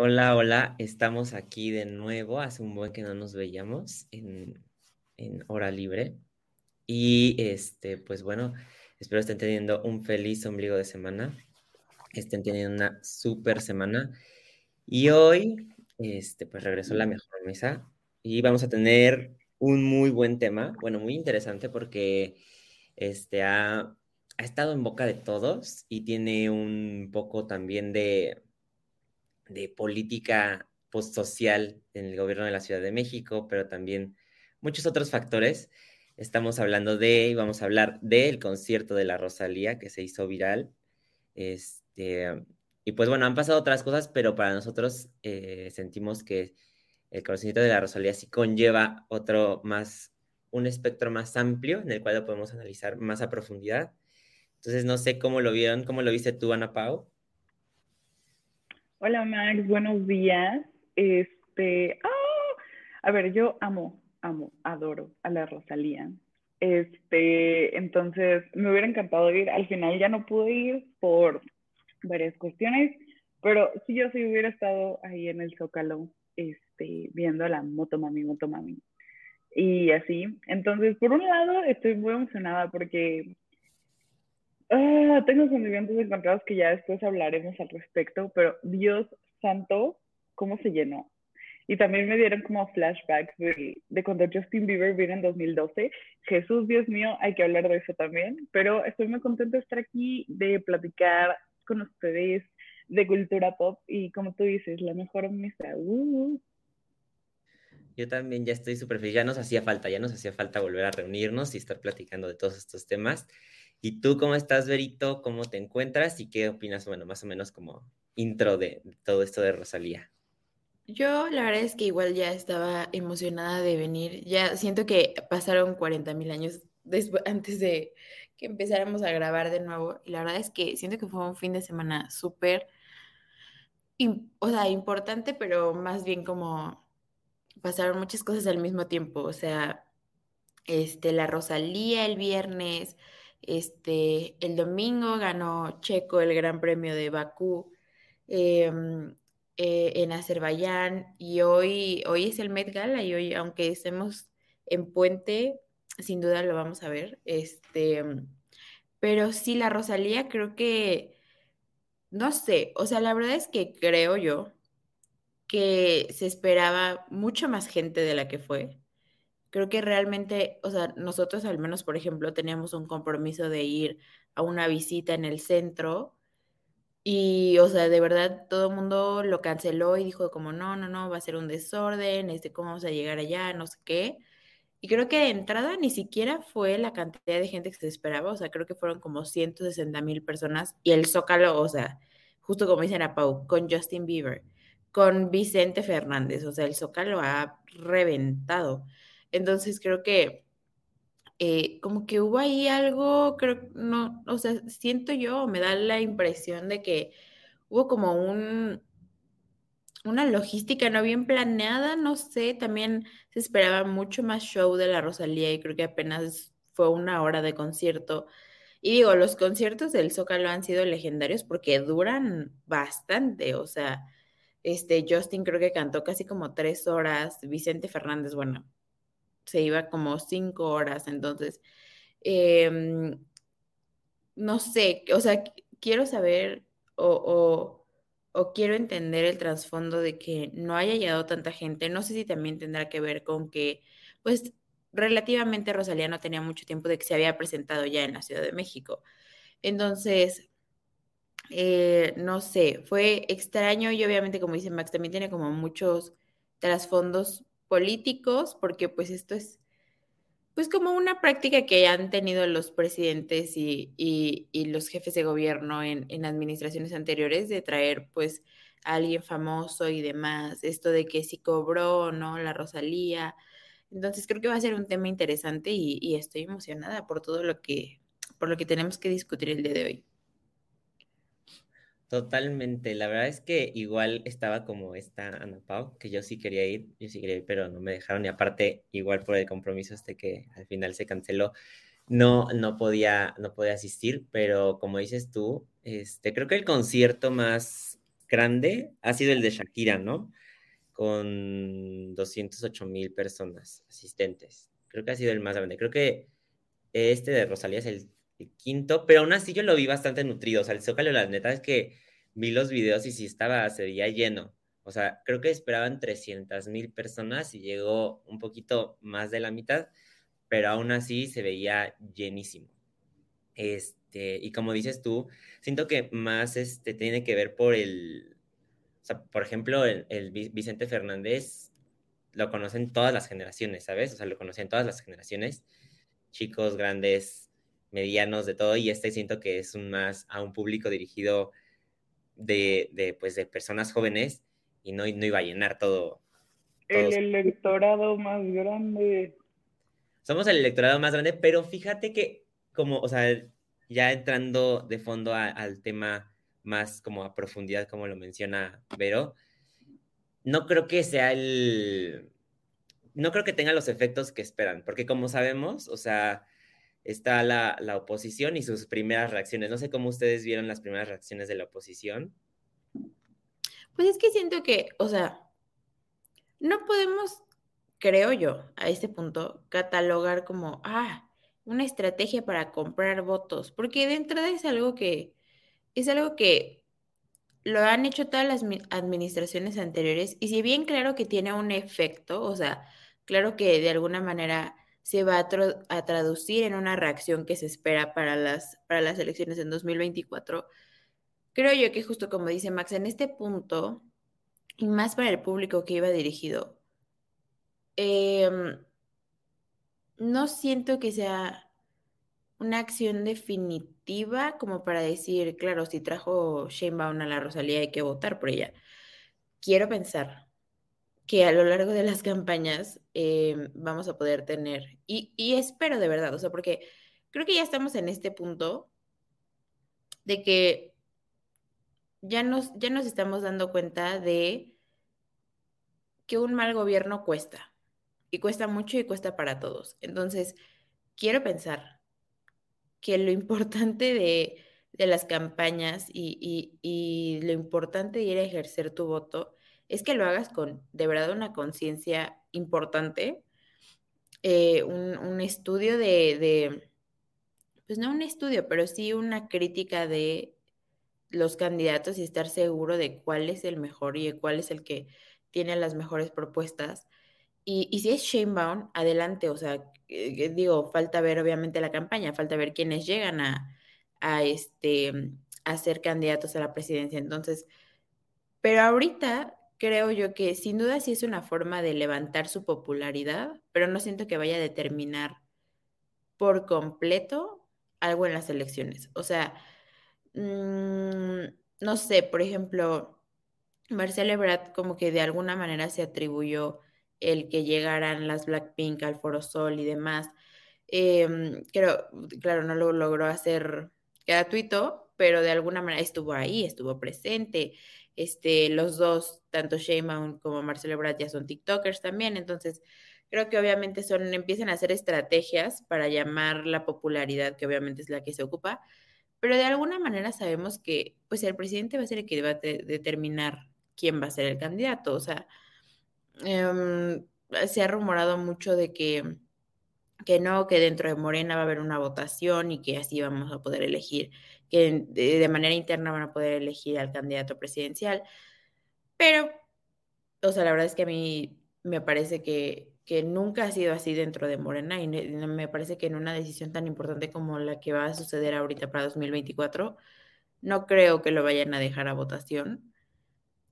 Hola, hola, estamos aquí de nuevo. Hace un buen que no nos veíamos en, en hora libre. Y este, pues bueno, espero estén teniendo un feliz ombligo de semana. Estén teniendo una súper semana. Y hoy, este, pues regresó la mejor mesa. Y vamos a tener un muy buen tema. Bueno, muy interesante porque este ha, ha estado en boca de todos y tiene un poco también de de política postsocial en el gobierno de la Ciudad de México, pero también muchos otros factores. Estamos hablando de, y vamos a hablar del concierto de la Rosalía que se hizo viral. Este, y pues bueno, han pasado otras cosas, pero para nosotros eh, sentimos que el concierto de la Rosalía sí conlleva otro más, un espectro más amplio en el cual lo podemos analizar más a profundidad. Entonces, no sé cómo lo vieron, cómo lo viste tú, Ana Pau. Hola Max, buenos días. Este, ¡ah! a ver, yo amo, amo, adoro a la Rosalía. Este, entonces me hubiera encantado ir. Al final ya no pude ir por varias cuestiones, pero si yo sí hubiera estado ahí en el Zócalo, este, viendo a la Motomami, Motomami. Y así. Entonces, por un lado, estoy muy emocionada porque Ah, tengo sentimientos encontrados que ya después hablaremos al respecto, pero Dios santo, ¿cómo se llenó? Y también me dieron como flashbacks de, de, cuando Justin Bieber vino en 2012. Jesús, Dios mío, hay que hablar de eso también. Pero estoy muy contenta de estar aquí, de platicar con ustedes de cultura pop y como tú dices, la mejor mesa. Uh. Yo también ya estoy súper feliz. Ya nos hacía falta, ya nos hacía falta volver a reunirnos y estar platicando de todos estos temas. ¿Y tú cómo estás, Verito? ¿Cómo te encuentras? ¿Y qué opinas, bueno, más o menos como intro de, todo esto de Rosalía? Yo la verdad es que igual ya estaba emocionada de venir. Ya siento que pasaron 40 mil años antes de que empezáramos a grabar de nuevo. Y la verdad es que siento que fue un fin de semana súper, o sea, importante, pero más bien como pasaron muchas cosas al mismo tiempo. O sea, este, la Rosalía el viernes, este, el domingo ganó Checo el Gran Premio de Bakú em, eh, en Azerbaiyán y hoy, hoy es el Met Gala y hoy, aunque estemos en puente, sin duda lo vamos a ver. Este, pero sí, la Rosalía creo que, no sé, o sea, la verdad es que creo yo que se esperaba mucha más gente de la que fue creo que realmente, o sea, nosotros al menos, por ejemplo, teníamos un compromiso de ir a una visita en el centro y, o sea, de verdad todo el mundo lo canceló y dijo como, no, no, no, va a ser un desorden, este, ¿cómo vamos a llegar allá? No sé qué. Y creo que de entrada ni siquiera fue la cantidad de gente que se esperaba, o sea, creo que fueron como 160 mil personas y el Zócalo, o sea, justo como dicen a Pau, con Justin Bieber, con Vicente Fernández, o sea, el Zócalo ha reventado. Entonces creo que eh, como que hubo ahí algo, creo, no, o sea, siento yo, me da la impresión de que hubo como un, una logística no bien planeada, no sé, también se esperaba mucho más show de la Rosalía y creo que apenas fue una hora de concierto. Y digo, los conciertos del Zócalo han sido legendarios porque duran bastante, o sea, este Justin creo que cantó casi como tres horas, Vicente Fernández, bueno, se iba como cinco horas, entonces, em, no sé, o sea, quiero saber o, quiero entender el trasfondo de que no haya llegado tanta gente. No sé si también tendrá que ver con que, pues, relativamente Rosalía no tenía mucho tiempo de que se había presentado ya en la Ciudad de México. Entonces, eh, no sé, fue extraño y obviamente, como dice Max, también tiene como muchos trasfondos políticos, porque pues esto es pues como una práctica que han tenido los presidentes y, los jefes de gobierno en, en, administraciones anteriores de traer pues a alguien famoso y demás, esto de que si cobró no la Rosalía. Entonces creo que va a ser un tema interesante y, y estoy emocionada por todo lo que, por lo que tenemos que discutir el día de hoy. Totalmente, la verdad es que igual estaba como esta Ana Pau, que yo sí quería ir, yo sí quería ir, pero no me dejaron y aparte igual por el compromiso este que al final se canceló, no, no podía, no podía asistir, pero como dices tú, este, creo que el concierto más grande ha sido el de Shakira, ¿no? Con 208 mil personas asistentes, creo que ha sido el más grande, creo que este de Rosalía es el el quinto, pero aún así yo lo vi bastante nutrido. O sea, el Zócalo, la neta es que vi los videos y sí estaba, se veía lleno. O sea, creo que esperaban 300 mil personas y llegó un poquito más de la mitad, pero aún así se veía llenísimo. Este, y como dices tú, siento que más este, tiene que ver por el, o sea, por ejemplo, el, el Vicente Fernández lo conocen todas las generaciones, ¿sabes? O sea, lo conocen todas las generaciones, chicos, grandes, medianos, de todo, y este siento que es un más a un público dirigido de, de pues, de personas jóvenes y no, no iba a llenar todo. El electorado más grande. Somos el electorado más grande, pero fíjate que como, o sea, ya entrando de fondo al tema más como a profundidad, como lo menciona Vero, no creo que sea el... No creo que tenga los efectos que esperan, porque como sabemos, o sea, está la, la, oposición y sus primeras reacciones. No sé cómo ustedes vieron las primeras reacciones de la oposición. Pues es que siento que, o sea, no podemos, creo yo, a este punto, catalogar como, ah, una estrategia para comprar votos, porque de entrada es algo que, es algo que lo han hecho todas las administraciones anteriores y si bien claro que tiene un efecto, o sea, claro que de alguna manera se va a, traducir en una reacción que se espera para las, para las elecciones en 2024. Creo yo que justo como dice Max, en este punto, y más para el público que iba dirigido, em, no siento que sea una acción definitiva como para decir, claro, si trajo Sheinbaum a la Rosalía hay que votar por ella. Quiero pensar, que a lo largo de las campañas eh, vamos a poder tener. Y, espero de verdad, o sea, porque creo que ya estamos en este punto de que ya nos, ya nos estamos dando cuenta de que un mal gobierno cuesta. Y cuesta mucho y cuesta para todos. Entonces, quiero pensar que lo importante de, las campañas y, y lo importante de ir a ejercer tu voto es que lo hagas con de verdad una conciencia importante, eh, un, estudio de, pues no un estudio, pero sí una crítica de los candidatos y estar seguro de cuál es el mejor y de cuál es el que tiene las mejores propuestas. Y, si es Sheinbaum, adelante, o sea, eh, digo, falta ver obviamente la campaña, falta ver quiénes llegan a, a, este, a ser candidatos a la presidencia. Entonces, pero ahorita creo yo que sin duda sí es una forma de levantar su popularidad, pero no siento que vaya a determinar por completo algo en las elecciones. O sea, mm, no sé, por ejemplo, Marcelo Ebrard como que de alguna manera se atribuyó el que llegaran las Blackpink al Foro Sol y demás. Em, creo, claro, no lo logró hacer gratuito, pero de alguna manera estuvo ahí, estuvo presente. Este, los dos, tanto Sheinbaum como Marcelo Ebrard ya son TikTokers también, entonces creo que obviamente son, empiezan a hacer estrategias para llamar la popularidad, que obviamente es la que se ocupa, pero de alguna manera sabemos que pues el presidente va a ser el que va a determinar quién va a ser el candidato, o sea, em, se ha rumorado mucho de que que no, que dentro de Morena va a haber una votación y que así vamos a poder elegir que de manera interna van a poder elegir al candidato presidencial. Pero, o sea, la verdad es que a mí me parece que, que nunca ha sido así dentro de Morena y me parece que en una decisión tan importante como la que va a suceder ahorita para 2024, no creo que lo vayan a dejar a votación.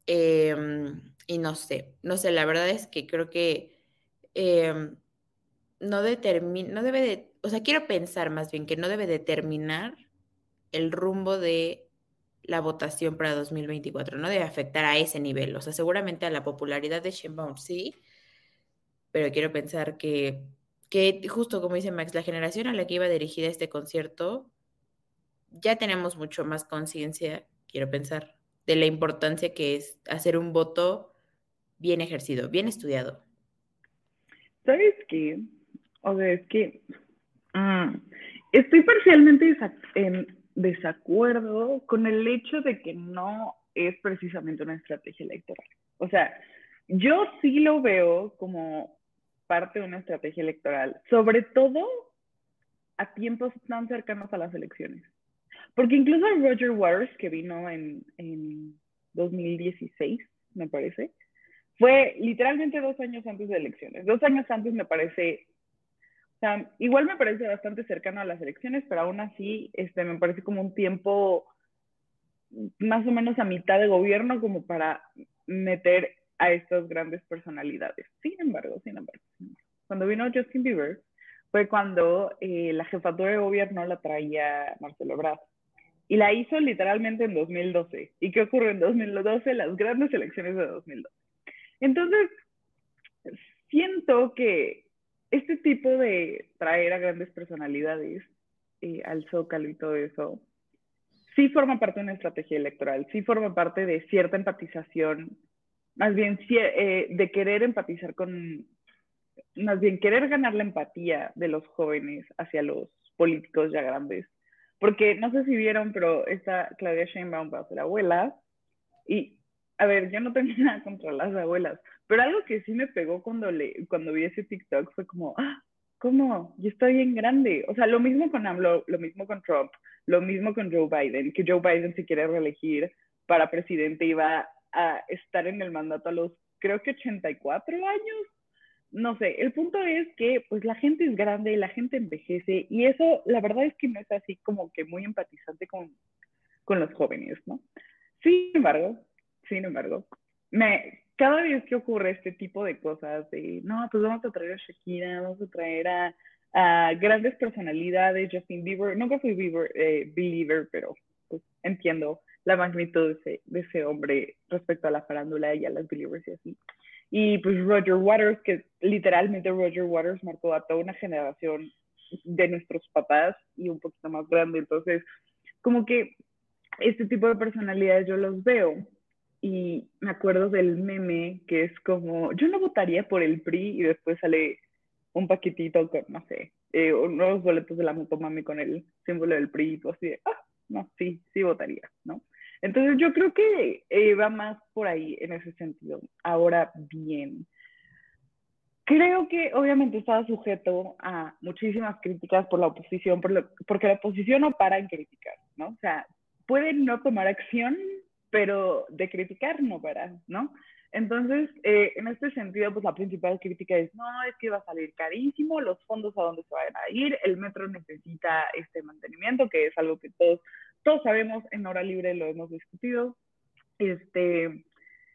Em, y no sé, no sé, la verdad es que creo que em, no determina, no debe de, o sea, quiero pensar más bien que no debe determinar el rumbo de la votación para 2024, no debe afectar a ese nivel, o sea, seguramente a la popularidad de Sheinbaum sí, pero quiero pensar que, que justo como dice Max, la generación a la que iba dirigida este concierto, ya tenemos mucho más conciencia, quiero pensar, de la importancia que es hacer un voto bien ejercido, bien estudiado. ¿Sabes qué? O sea, es que mm, estoy parcialmente en desacuerdo con el hecho de que no es precisamente una estrategia electoral. O sea, yo sí lo veo como parte de una estrategia electoral, sobre todo a tiempos tan cercanos a las elecciones. Porque incluso Roger Waters, que vino en, en 2016, me parece, fue literalmente dos años antes de elecciones. Dos años antes me parece, o sea, igual me parece bastante cercano a las elecciones, pero aún así este, me parece como un tiempo más o menos a mitad de gobierno como para meter a estas grandes personalidades. Sin embargo, sin embargo, cuando vino Justin Bieber fue cuando eh, la jefatura de gobierno la traía Marcelo Ebrard y la hizo literalmente en 2012. ¿Y qué ocurre en 2012? Las grandes elecciones de 2012. Entonces, siento que este tipo de traer a grandes personalidades eh, al zócalo y todo eso, sí forma parte de una estrategia electoral, sí forma parte de cierta empatización, más bien eh, de querer empatizar con, más bien querer ganar la empatía de los jóvenes hacia los políticos ya grandes porque no sé si vieron, pero esta Claudia Sheinbaum va a ser abuela. Y, a ver, yo no tengo nada contra las abuelas, pero algo que sí me pegó cuando, le, cuando vi ese TikTok fue como, ah, ¿cómo? Yo estoy bien grande. O sea, lo mismo con AMLO, lo mismo con Trump, lo mismo con Joe Biden, que Joe Biden se quiere reelegir para presidente y va a estar en el mandato a los, creo que 84 años no sé, el punto es que pues la gente es grande, y la gente envejece y eso la verdad es que no es así como que muy empatizante con, con los jóvenes, ¿no? Sin embargo, sin embargo, me, cada vez que ocurre este tipo de cosas de, no, pues vamos a traer a Shakira, vamos a traer a, a grandes personalidades, Justin Bieber, nunca fui Bieber, eh, believer, pero pues, entiendo la magnitud de ese, de ese hombre respecto a la farándula y a las believers y así. Y pues Roger Waters, que literalmente Roger Waters marcó a toda una generación de nuestros papás y un poquito más grande. Entonces, como que este tipo de personalidades yo los veo y me acuerdo del meme que es como, yo no votaría por el PRI y después sale un paquetito con, no sé, eh, unos boletos de la motomami con el símbolo del PRI y así de, ah, no, sí, sí votaría, ¿no? Entonces yo creo que eh, va más por ahí en ese sentido. Ahora bien, creo que obviamente estaba sujeto a muchísimas críticas por la oposición, porque la oposición no para en criticar, ¿no? O sea, pueden no tomar acción, pero de criticar no para, ¿no? Entonces, eh, en este sentido, pues la principal crítica es, no, es que va a salir carísimo, los fondos a dónde se van a ir, el metro necesita este mantenimiento, que es algo que todos todos sabemos, en hora libre lo hemos discutido, este,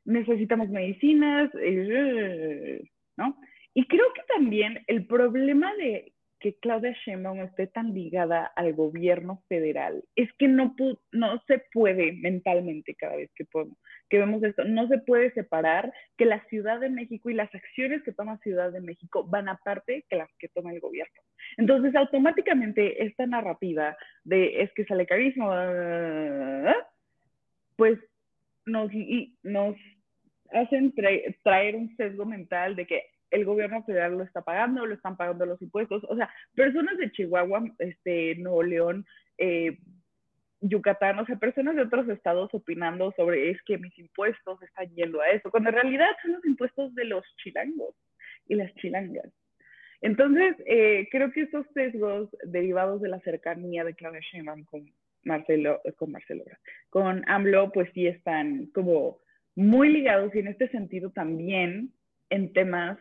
necesitamos medicinas, eh, ¿no? Y creo que también el problema de que Claudia Sheinbaum esté tan ligada al gobierno federal es que no, no se puede mentalmente cada vez que, podemos, que vemos esto, no se puede separar que la Ciudad de México y las acciones que toma Ciudad de México van aparte que las que toma el gobierno. Entonces, automáticamente esta narrativa de es que sale carísimo, pues nos, nos hacen traer un sesgo mental de que el gobierno federal lo está pagando, lo están pagando los impuestos. O sea, personas de Chihuahua, este, Nuevo León, eh, Yucatán, o sea, personas de otros estados opinando sobre es que mis impuestos están yendo a eso, cuando en realidad son los impuestos de los chilangos y las chilangas. Entonces, eh, creo que estos sesgos derivados de la cercanía de Claudia Sheinbaum con, Marcelo, con Marcelo, con AMLO, pues sí están como muy ligados y en este sentido también en temas,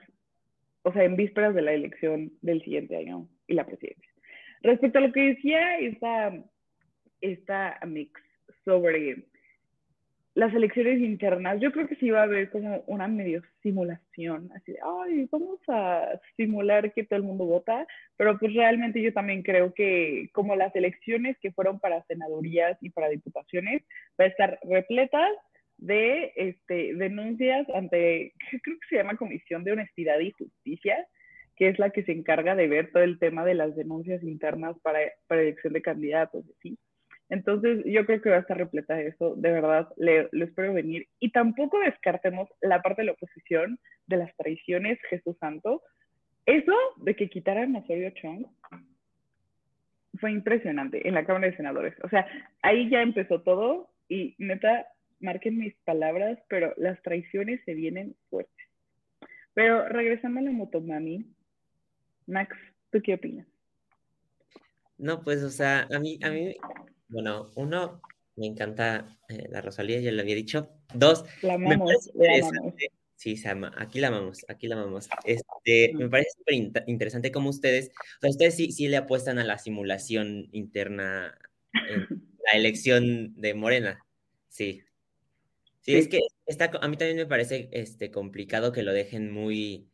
o sea, en vísperas de la elección del siguiente año y la presidencia. Respecto a lo que decía esta, esta mix sobre las elecciones internas, yo creo que sí va a haber como una medio simulación, así de, ay, vamos a simular que todo el mundo vota, pero pues realmente yo también creo que como las elecciones que fueron para senadurías y para diputaciones, va a estar repletas de este, denuncias ante, creo que se llama Comisión de Honestidad y Justicia, que es la que se encarga de ver todo el tema de las denuncias internas para, para elección de candidatos, ¿sí? Entonces, yo creo que va a estar repleta de eso, de verdad, le, espero venir. Y tampoco descartemos la parte de la oposición de las traiciones, Jesús Santo. Eso de que quitaran a Osorio Chong fue impresionante en la Cámara de Senadores. O sea, ahí ya empezó todo y neta, marquen mis palabras, pero las traiciones se vienen fuertes. Pero regresando a la Motomami, Max, ¿tú qué opinas? No, pues, o sea, a mí, a mí bueno, uno, me encanta eh, la Rosalía, ya lo había dicho. Dos, la amamos, la. Sí, se ama. Aquí la amamos, aquí la amamos. Este, me parece súper interesante cómo ustedes, o sea, ustedes sí, sí le apuestan a la simulación interna en la elección de Morena. Sí. Sí, es que está, a mí también me parece este, complicado que lo dejen muy,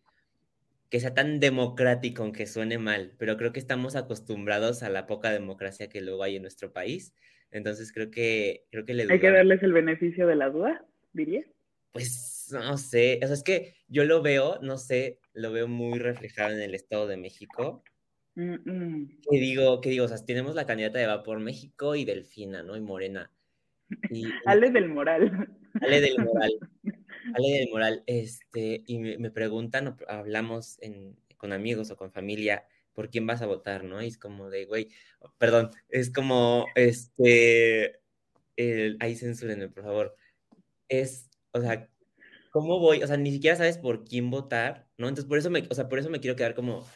que sea tan democrático, aunque suene mal, pero creo que estamos acostumbrados a la poca democracia que luego hay en nuestro país. Entonces creo que, creo que le Hay que darles el beneficio de la duda, diría. Pues no sé, o sea, es que yo lo veo, no sé, lo veo muy reflejado en el Estado de México. Mm Que digo, que digo, o sea, tenemos la candidata de Vapor México y Delfina, ¿no? Y Morena. Y, Ale del Moral. Ale del Moral. Ale del Moral, este, y me, preguntan, hablamos con amigos o con familia, ¿por quién vas a votar, no? Y es como de, güey, perdón, es como, este, el, ahí censúrenme, por favor. Es, o sea, ¿cómo voy? O sea, ni siquiera sabes por quién votar, ¿no? Entonces, por eso me, o sea, por eso me quiero quedar como,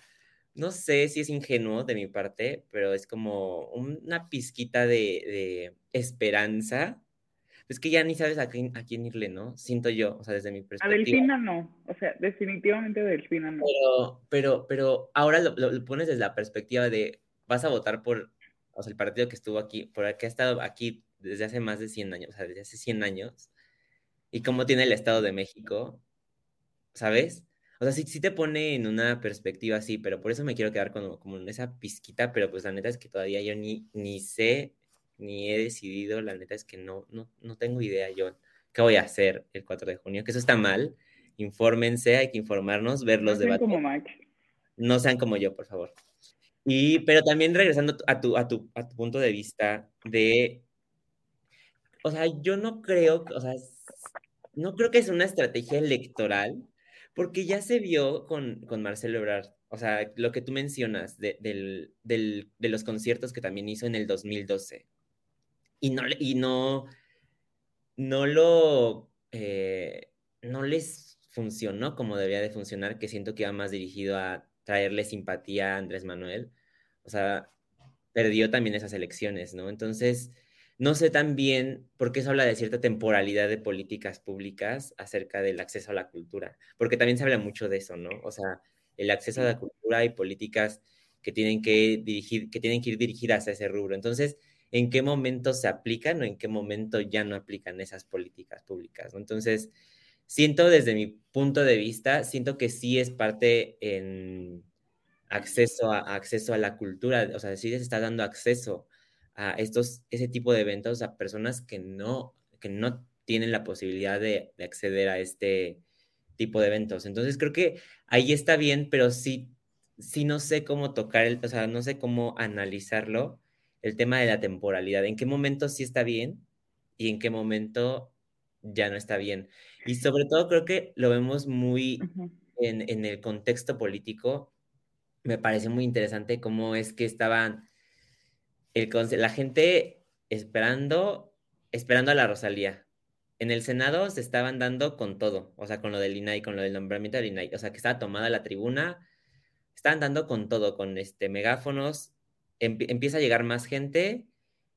no sé si es ingenuo de mi parte, pero es como una pizquita de, de esperanza es que ya ni sabes a quién, a quién irle, ¿no? Siento yo, o sea, desde mi perspectiva. A Delfina no, o sea, definitivamente Delfina no. Pero, pero, pero ahora lo, pones desde la perspectiva de, vas a votar por, o sea, el partido que estuvo aquí, por el que ha estado aquí desde hace más de 100 años, o sea, desde hace 100 años, y cómo tiene el Estado de México, ¿sabes? O sea, sí, sí te pone en una perspectiva así, pero por eso me quiero quedar como, como en esa pizquita, pero pues la neta es que todavía yo ni, ni sé ni he decidido, la neta es que no, no, no tengo idea yo qué voy a hacer el 4 de junio, que eso está mal. Infórmense, hay que informarnos, ver los no debates. Como Max. No sean como yo, por favor. Y, pero también regresando a tu, a tu, a tu punto de vista de, o sea, yo no creo, o sea, no creo que es una estrategia electoral, porque ya se vio con, con Marcelo Ebrard, o sea, lo que tú mencionas de, del, del, de los conciertos que también hizo en el 2012 y no, y no, no lo, eh, no les funcionó como debería de funcionar, que siento que iba más dirigido a traerle simpatía a Andrés Manuel. O sea, perdió también esas elecciones, ¿no? Entonces, no sé también por qué se habla de cierta temporalidad de políticas públicas acerca del acceso a la cultura, porque también se habla mucho de eso, ¿no? O sea, el acceso a la cultura y políticas que tienen que dirigir, que tienen que ir dirigidas a ese rubro. Entonces, en qué momento se aplican o en qué momento ya no aplican esas políticas públicas. Entonces, siento desde mi punto de vista, siento que sí es parte en acceso a, acceso a la cultura, o sea, sí se está dando acceso a estos, ese tipo de eventos a personas que no, que no tienen la posibilidad de, de acceder a este tipo de eventos. Entonces, creo que ahí está bien, pero sí, sí no sé cómo tocar, el, o sea, no sé cómo analizarlo el tema de la temporalidad, en qué momento sí está bien y en qué momento ya no está bien. Y sobre todo creo que lo vemos muy en, el contexto político. Me parece muy interesante cómo es que estaban el, la gente esperando, esperando a la Rosalía. En el Senado se estaban dando con todo, o sea, con lo del INAI, con lo del nombramiento del INAI, o sea, que estaba tomada la tribuna, estaban dando con todo, con este megáfonos, empieza a llegar más gente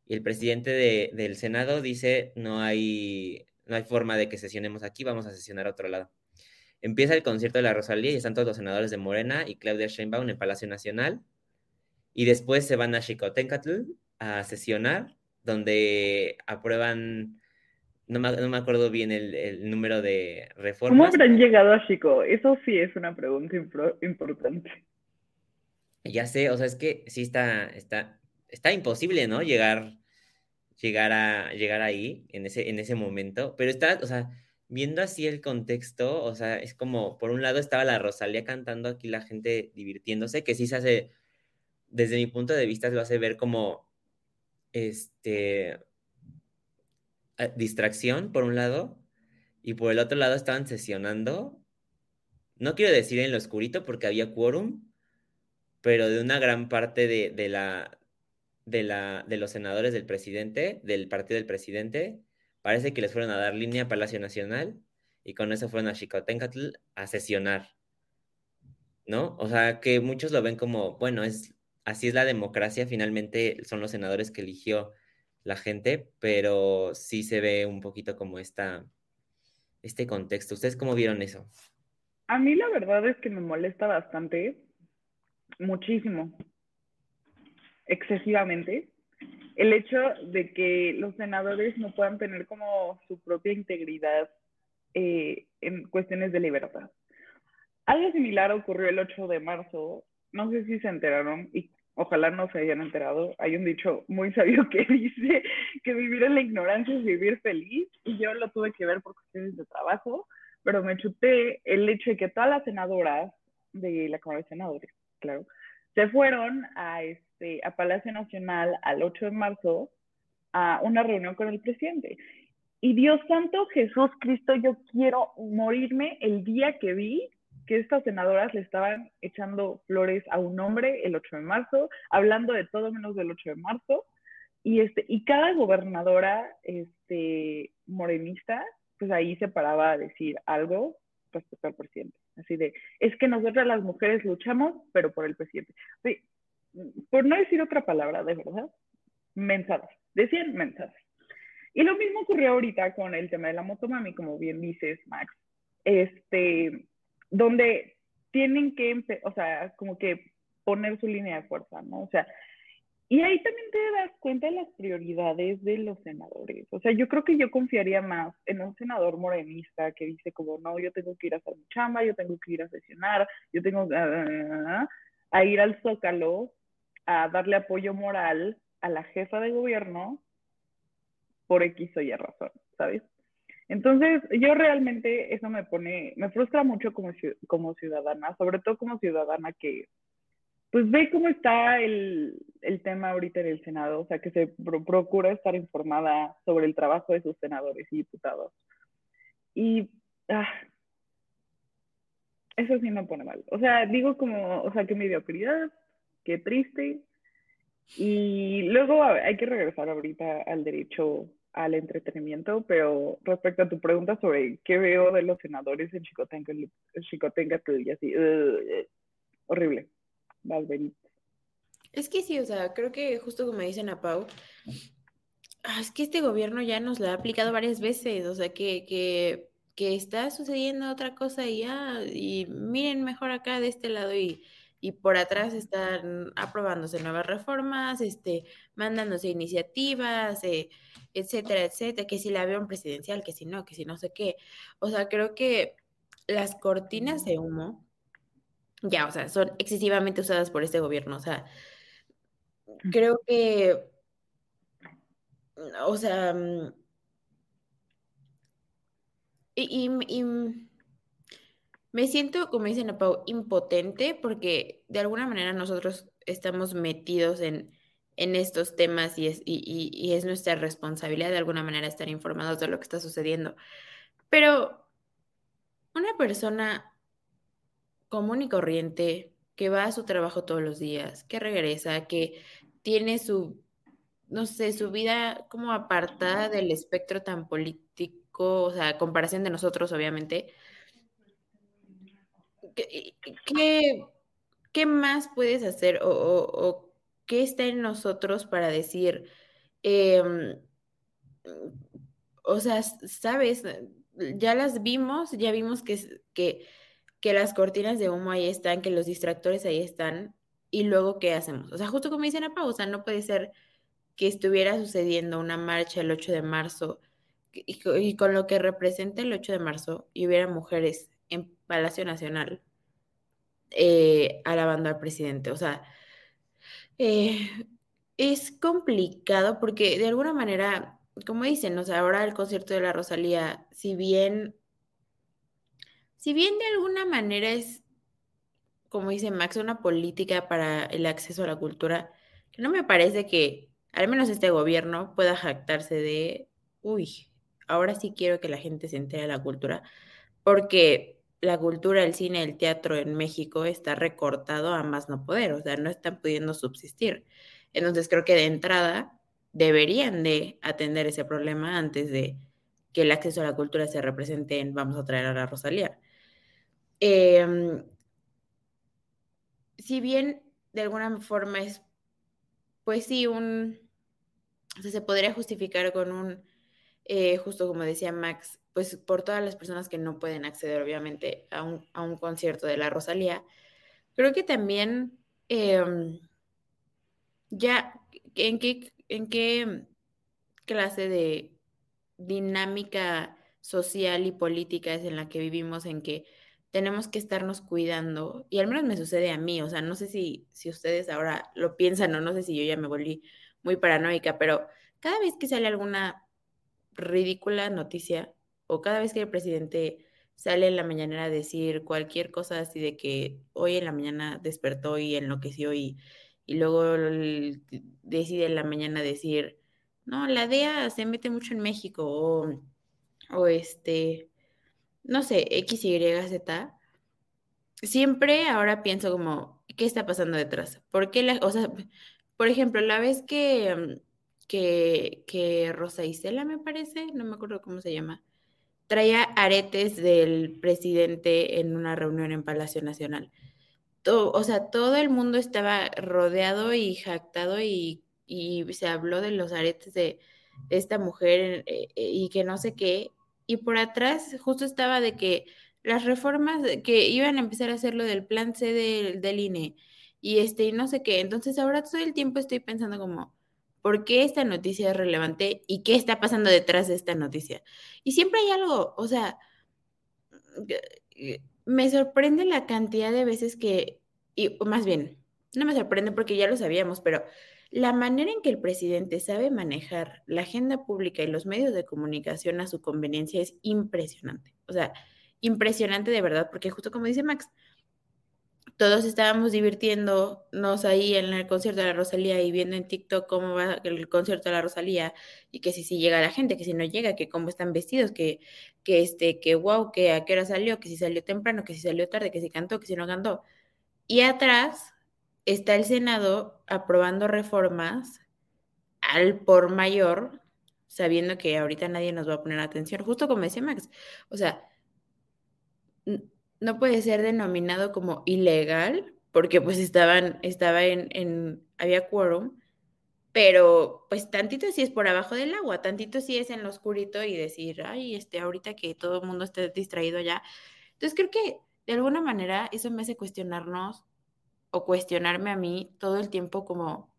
Y el presidente de, del Senado dice, no hay, no hay forma de que sesionemos aquí, vamos a sesionar a otro lado. Empieza el concierto de la Rosalía y están todos los senadores de Morena y Claudia Sheinbaum en Palacio Nacional. Y después se van a Xicotencatl a sesionar, donde aprueban, no me, no me acuerdo bien el, el, número de reformas. ¿Cómo habrán llegado a Chico? Eso sí es una pregunta importante. Ya sé, o sea, es que sí está, está, está imposible, ¿no? Llegar, llegar a, llegar ahí en ese, en ese momento, pero está, o sea, viendo así el contexto, o sea, es como, por un lado estaba la Rosalía cantando aquí la gente divirtiéndose, que sí se hace, desde mi punto de vista, se lo hace ver como, este, distracción, por un lado, y por el otro lado estaban sesionando, no quiero decir en lo oscurito porque había quórum, pero de una gran parte de, de la, de, la, de los senadores del presidente, del partido del presidente, parece que les fueron a dar línea a Palacio Nacional y con eso fueron a Xicotencatl a sesionar, ¿no? O sea, que muchos lo ven como, bueno, es así es la democracia, finalmente son los senadores que eligió la gente, pero sí se ve un poquito como esta, este contexto. ¿Ustedes cómo vieron eso? A mí la verdad es que me molesta bastante, muchísimo, excesivamente, el hecho de que los senadores no puedan tener como su propia integridad eh, en cuestiones de libertad. Algo similar ocurrió el 8 de marzo, no sé si se enteraron y ojalá no se hayan enterado. Hay un dicho muy sabio que dice que vivir en la ignorancia es vivir feliz y yo lo tuve que ver por cuestiones de trabajo, pero me chuté el hecho de que todas las senadoras de la Cámara de Senadores, claro, se fueron a, este, a Palacio Nacional al 8 de marzo a una reunión con el presidente. Y Dios santo, Jesús Cristo, yo quiero morirme el día que vi que estas senadoras le estaban echando flores a un hombre el 8 de marzo, hablando de todo menos del 8 de marzo, y, este, y cada gobernadora este, morenista, pues ahí se paraba a decir algo respecto al presidente. Así de, es que nosotras las mujeres luchamos, pero por el presidente. Sí, por no decir otra palabra, de verdad, mensadas. Decían mensadas. Y lo mismo ocurrió ahorita con el tema de la motomami, como bien dices, Max. Este, donde tienen que, o sea, como que poner su línea de fuerza, ¿no? O sea, y ahí también te das cuenta de las prioridades de los senadores. O sea, yo creo que yo confiaría más en un senador morenista que dice como, no, yo tengo que ir a hacer mi chamba, yo tengo que ir a sesionar, yo tengo que a ir al Zócalo a darle apoyo moral a la jefa de gobierno por X o Y razón, ¿sabes? Entonces, yo realmente eso me pone, me frustra mucho como, como ciudadana, sobre todo como ciudadana que pues ve cómo está el, el, tema ahorita en el Senado, o sea, que se procura estar informada sobre el trabajo de sus senadores y diputados. Y ah, eso sí me pone mal. O sea, digo como, o sea, qué mediocridad, qué triste. Y luego hay que regresar ahorita al derecho al entretenimiento, pero respecto a tu pregunta sobre qué veo de los senadores en Chicotenca, Chicotenca y así, uh, horrible. Es que sí, o sea, creo que justo como dicen a Pau, ah, es que este gobierno ya nos lo ha aplicado varias veces, o sea, que, que, que está sucediendo otra cosa y ya, y miren mejor acá de este lado y, y por atrás están aprobándose nuevas reformas, este, mandándose iniciativas, eh, etcétera, etcétera, que si la avión presidencial, que si no, que si no sé qué. O sea, creo que las cortinas de humo ya, o sea, son excesivamente usadas por este gobierno. O sea, creo que, o sea, mm, y, y, me siento, como dicen a Pau, impotente porque de alguna manera nosotros estamos metidos en, en estos temas y es, y, y es nuestra responsabilidad de alguna manera estar informados de lo que está sucediendo. Pero una persona común y corriente, que va a su trabajo todos los días, que regresa, que tiene su, no sé, su vida como apartada del espectro tan político, o sea, comparación de nosotros, obviamente. ¿Qué, qué, más puedes hacer o, qué está en nosotros para decir em, o sea, sabes, ya las vimos, ya vimos que, que las cortinas de humo ahí están, que los distractores ahí están, y luego, ¿qué hacemos? O sea, justo como dicen a pausa, no puede ser que estuviera sucediendo una marcha el 8 de marzo y, con lo que representa el 8 de marzo y hubiera mujeres en Palacio Nacional eh, alabando al presidente. O sea, eh, es complicado porque de alguna manera, como dicen, o sea, ahora el concierto de la Rosalía, si bien, si bien de alguna manera es, como dice Max, una política para el acceso a la cultura, que no me parece que al menos este gobierno pueda jactarse de, uy, ahora sí quiero que la gente se entere de la cultura, porque la cultura, el cine, el teatro en México está recortado a más no poder, o sea, no están pudiendo subsistir. Entonces creo que de entrada deberían de atender ese problema antes de que el acceso a la cultura se represente en vamos a traer a la Rosalía. Em, si bien de alguna forma es, pues sí, un, se podría justificar con un eh, justo como decía Max, pues por todas las personas que no pueden acceder obviamente a un, a un concierto de la Rosalía, creo que también em, ya en qué, en qué clase de dinámica social y política es en la que vivimos, en que tenemos que estarnos cuidando, y al menos me sucede a mí, o sea, no sé si, si ustedes ahora lo piensan o no sé si yo ya me volví muy paranoica, pero cada vez que sale alguna ridícula noticia o cada vez que el presidente sale en la mañana a decir cualquier cosa así de que hoy en la mañana despertó y enloqueció y, y luego decide en la mañana decir, no, la DEA se mete mucho en México o, o este, no sé, X, Y, Z. Siempre ahora pienso como, ¿qué está pasando detrás? ¿Por qué la, o sea, por ejemplo, la vez que que, que Rosa Isela, me parece, no me acuerdo cómo se llama, traía aretes del presidente en una reunión en Palacio Nacional. Todo, o sea, todo el mundo estaba rodeado y jactado y, y se habló de los aretes de, esta mujer eh, eh, y que no sé qué. Y por atrás justo estaba de que las reformas que iban a empezar a hacer lo del plan C del, del INE y este y no sé qué. Entonces ahora todo el tiempo estoy pensando como, por qué esta noticia es relevante y qué está pasando detrás de esta noticia. Y siempre hay algo, o sea, me sorprende la cantidad de veces que, y más bien, no me sorprende porque ya lo sabíamos, pero la manera en que el presidente sabe manejar la agenda pública y los medios de comunicación a su conveniencia es impresionante. O sea, impresionante de verdad, porque justo como dice Max, todos estábamos divirtiéndonos ahí en el concierto de la Rosalía y viendo en TikTok cómo va el concierto de la Rosalía y que si, si llega la gente, que si no llega, que cómo están vestidos, que, que este, que wow, que a qué hora salió, que si salió temprano, que si salió tarde, que si cantó, que si no cantó. Y atrás está el Senado aprobando reformas al por mayor, sabiendo que ahorita nadie nos va a poner atención, justo como decía Max. O sea, no puede ser denominado como ilegal, porque pues estaban, estaba en, había quórum, pero pues tantito sí es por abajo del agua, tantito sí es en lo oscurito y decir, ay, este, ahorita que todo el mundo esté distraído ya. Entonces creo que de alguna manera eso me hace cuestionarnos o cuestionarme a mí todo el tiempo como,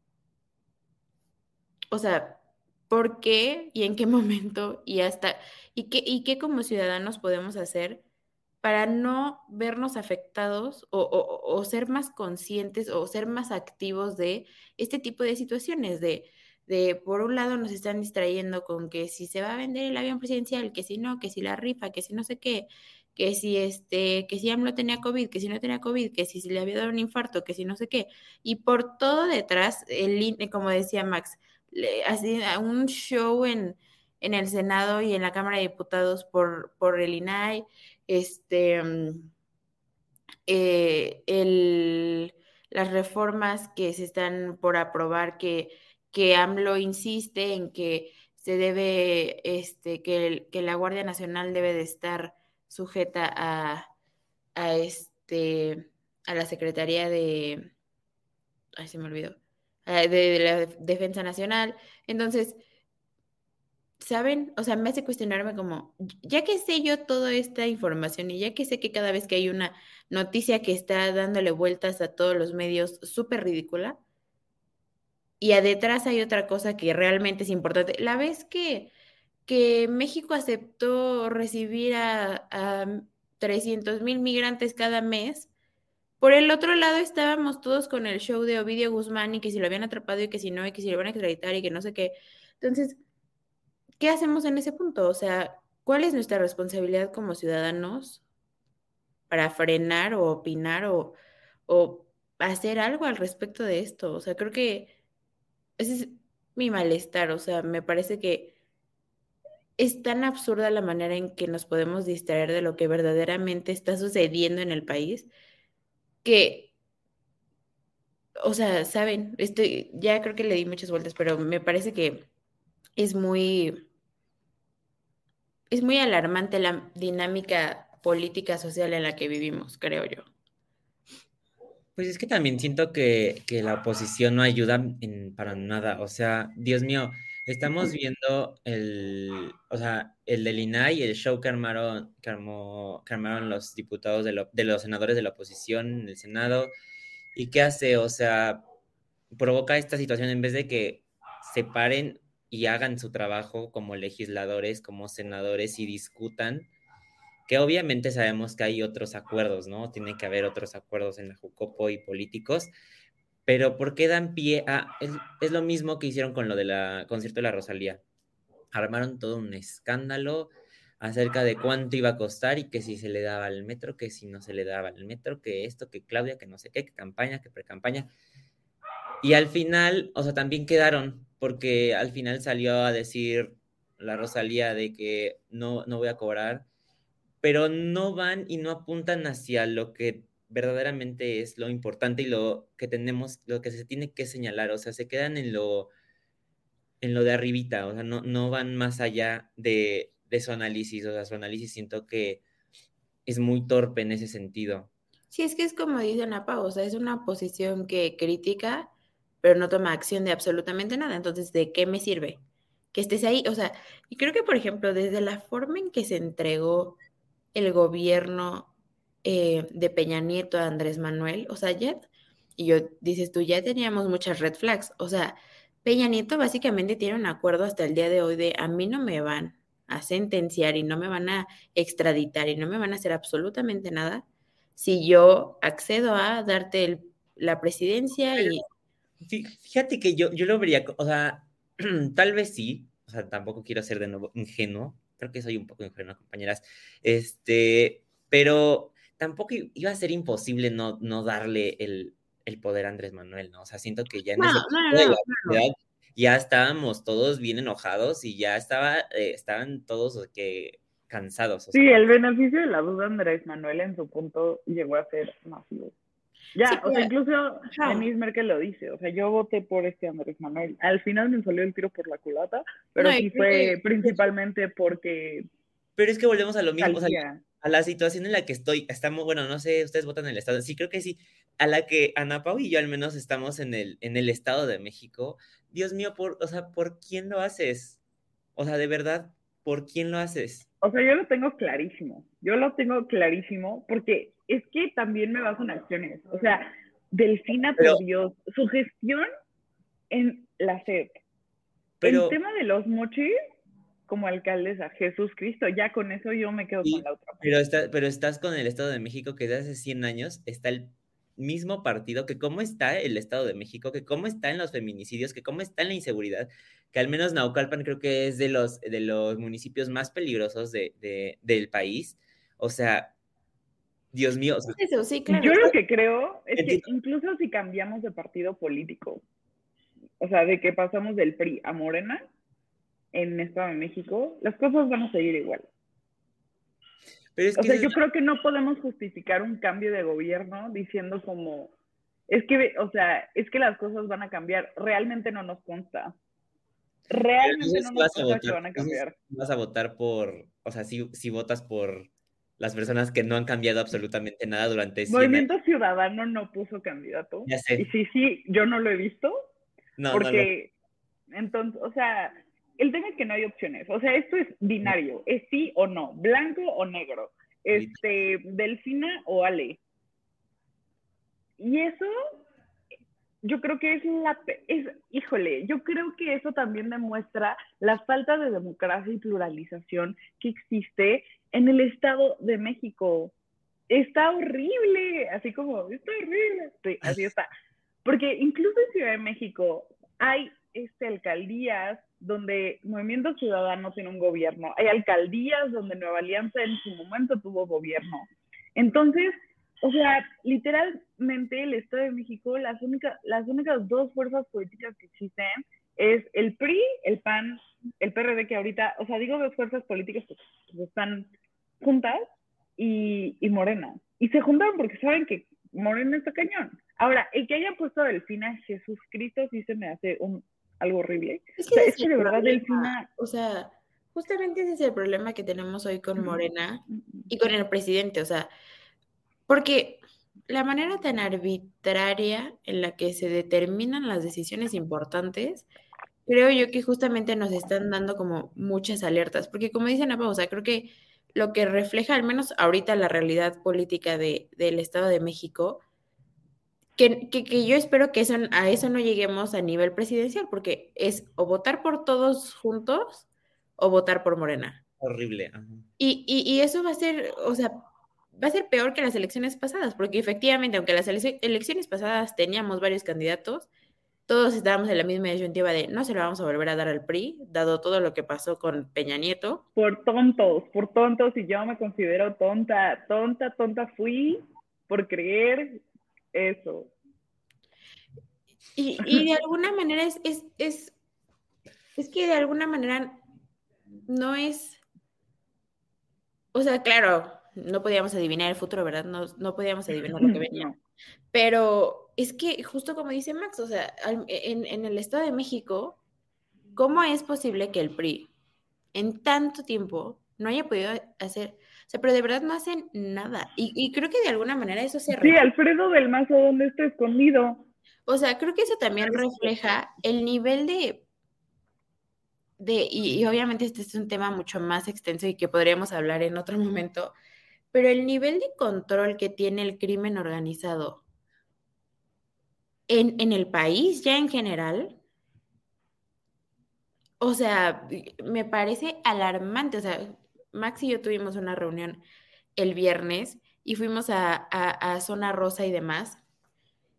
o sea, ¿por qué y en qué momento y hasta, y qué, y qué como ciudadanos podemos hacer para no vernos afectados o, ser más conscientes o ser más activos de este tipo de situaciones, de, de, por un lado nos están distrayendo con que si se va a vender el avión presidencial, que si no, que si la rifa, que si no sé qué, que si este, que si AMLO tenía COVID, que si no tenía COVID, que si le había dado un infarto, que si no sé qué, y por todo detrás, el como decía Max, así, un show en, en el Senado y en la Cámara de Diputados por, por el INAI, este, mm, eh, el, las reformas que se están por aprobar, que, que AMLO insiste en que se debe, este, que, que la Guardia Nacional debe de estar sujeta a, a este, a la Secretaría de, ay, se me olvidó, eh, de la Defensa Nacional. Entonces, ¿saben? O sea, me hace cuestionarme como, ya que sé yo toda esta información y ya que sé que cada vez que hay una noticia que está dándole vueltas a todos los medios súper ridícula, y detrás hay otra cosa que realmente es importante. La vez que, que México aceptó recibir a, a 300 mil migrantes cada mes, por el otro lado estábamos todos con el show de Ovidio Guzmán y que si lo habían atrapado y que si no, y que si lo van a extraditar y que no sé qué. Entonces, ¿qué hacemos en ese punto? O sea, ¿cuál es nuestra responsabilidad como ciudadanos para frenar o opinar o, o hacer algo al respecto de esto? O sea, creo que ese es mi malestar. O sea, me parece que es tan absurda la manera en que nos podemos distraer de lo que verdaderamente está sucediendo en el país que o sea, saben, estoy, ya creo que le di muchas vueltas, pero me parece que es muy, es muy alarmante la dinámica política social en la que vivimos, creo yo. Pues es que también siento que, la oposición no ayuda para nada. O sea, Dios mío, estamos viendo el, o sea, el del INAI, el show que armaron, que, armaron los diputados de, de los senadores de la oposición en el Senado. ¿Y qué hace? O sea, provoca esta situación en vez de que se paren y hagan su trabajo como legisladores, como senadores y discutan, que obviamente sabemos que hay otros acuerdos, ¿no? Tiene que haber otros acuerdos en la Jucopo y políticos, pero ¿por qué dan pie a... Es, lo mismo que hicieron con lo de la concierto de la Rosalía. Armaron todo un escándalo acerca de cuánto iba a costar y que si se le daba al metro, que si no se le daba al metro, que esto, que Claudia, que no sé qué, que campaña, que pre-campaña. Y al final, o sea, también quedaron, porque al final salió a decir la Rosalía de que no, no voy a cobrar, pero no van y no apuntan hacia lo que verdaderamente es lo importante y lo que tenemos, lo que se tiene que señalar, o sea, se quedan en lo, en lo de arribita, o sea, no, no van más allá de, de su análisis, o sea, su análisis siento que es muy torpe en ese sentido. Sí, es que es como dice Napa, o sea, es una posición que critica pero no toma acción de absolutamente nada. Entonces, ¿de qué me sirve? Que estés ahí. O sea, y creo que, por ejemplo, desde la forma en que se entregó el gobierno eh, de Peña Nieto a Andrés Manuel, o sea, ya, y yo dices tú, ya teníamos muchas red flags. O sea, Peña Nieto básicamente tiene un acuerdo hasta el día de hoy de a mí no me van a sentenciar y no me van a extraditar y no me van a hacer absolutamente nada si yo accedo a darte la presidencia y Fíjate que yo, yo lo vería, o sea, tal vez sí, o sea, tampoco quiero ser de nuevo ingenuo, creo que soy un poco ingenuo, compañeras, este, pero tampoco iba a ser imposible no, no darle el, el poder a Andrés Manuel, ¿no? O sea, siento que ya en ese ya estábamos todos bien enojados y ya estaba, eh, estaban todos que cansados. sí, el beneficio de la duda Andrés Manuel en su punto llegó a ser masivo. Ya, o sea, incluso Denise Merkel lo dice, o sea, yo voté por este Andrés Manuel. Al final me salió el tiro por la culata, pero sí fue principalmente porque... Pero es que volvemos a lo mismo, o sea, a la situación en la que estoy, estamos, bueno, no sé, ustedes votan en el Estado, sí creo que sí, a la que Ana Pau y yo al menos estamos en el, en el Estado de México, Dios mío, por, o sea, ¿por quién lo haces? O sea, de verdad, ¿por quién lo haces? O sea, yo lo tengo clarísimo, yo lo tengo clarísimo porque es que también me baso en acciones. O sea, Delfina perdió su gestión en la SEP. el tema de los mochis, como alcaldesa, Jesús Cristo, ya con eso yo me quedo con la otra. Pero, está, pero estás con el Estado de México que desde hace 100 años está el mismo partido, que cómo está el Estado de México, que cómo está en los feminicidios, que cómo está en la inseguridad, que al menos Naucalpan creo que es de los, de los municipios más peligrosos de, del país. O sea, Dios mío. Yo lo que creo es que incluso si cambiamos de partido político, o sea, de que pasamos del PRI a Morena en Estado de México, las cosas van a seguir igual. o sea, yo creo que no podemos justificar un cambio de gobierno diciendo como, es que, o sea, es que las cosas van a cambiar. Realmente no nos consta. Realmente no nos consta que van a cambiar. Vas a votar por, o sea, si, si votas por las personas que no han cambiado absolutamente nada durante Movimiento Ciudadano no puso candidato. Ya sé. Y sí, sí, yo no lo he visto. No, porque entonces, o sea, el tema es que no hay opciones. O sea, esto es binario, es sí o no, blanco o negro, este, Delfina o Ale. Y eso, yo creo que es la, es, híjole, yo creo que eso también demuestra la falta de democracia y pluralización que existe en el Estado de México. Está horrible, así como, está horrible, sí, así está. Porque incluso en Ciudad de México hay este, alcaldías donde Movimiento Ciudadano tiene un gobierno, hay alcaldías donde Nueva Alianza en su momento tuvo gobierno. Entonces, o sea, literalmente el Estado de México, las únicas, las únicas dos fuerzas políticas que existen es el PRI, el PAN, el PRD que ahorita, o sea, digo dos fuerzas políticas que están juntas y, y Morena. Y se juntaron porque saben que Morena está cañón. Ahora, el que haya puesto a Delfina Jesús Cristo sí se me hace un algo horrible. Es que, es de verdad Delfina, o sea, justamente ese es el problema que tenemos hoy con Morena y con el presidente, o sea, porque la manera tan arbitraria en la que se determinan las decisiones importantes, creo yo que justamente nos están dando como muchas alertas, porque como dicen Apa, o sea, creo que lo que refleja al menos ahorita la realidad política de, del Estado de México, que, que, yo espero que eso, a eso no lleguemos a nivel presidencial, porque es o votar por todos juntos o votar por Morena. Horrible. Y, y, y, eso va a ser, o sea, va a ser peor que las elecciones pasadas, porque efectivamente, aunque las elecciones pasadas teníamos varios candidatos, todos estábamos en la misma disyuntiva de no se lo vamos a volver a dar al PRI, dado todo lo que pasó con Peña Nieto. Por tontos, por tontos, y yo me considero tonta, tonta, tonta fui por creer eso. Y, y de alguna manera es, es, es, es que de alguna manera no es, o sea, claro, no podíamos adivinar el futuro, ¿verdad? No, no podíamos adivinar lo que venía. Pero es que justo como dice Max, o sea, en, en, el Estado de México, ¿cómo es posible que el PRI en tanto tiempo no haya podido hacer, sea, pero de verdad no hacen nada? Y, y creo que de alguna manera eso se... Sí, Alfredo del Mazo, ¿dónde está escondido? O sea, creo que eso también refleja el nivel de... de y, y obviamente este es un tema mucho más extenso y que podríamos hablar en otro momento, pero el nivel de control que tiene el crimen organizado en, en, el país ya en general, o sea, me parece alarmante. O sea, Max y yo tuvimos una reunión el viernes y fuimos a, a, Zona Rosa y demás.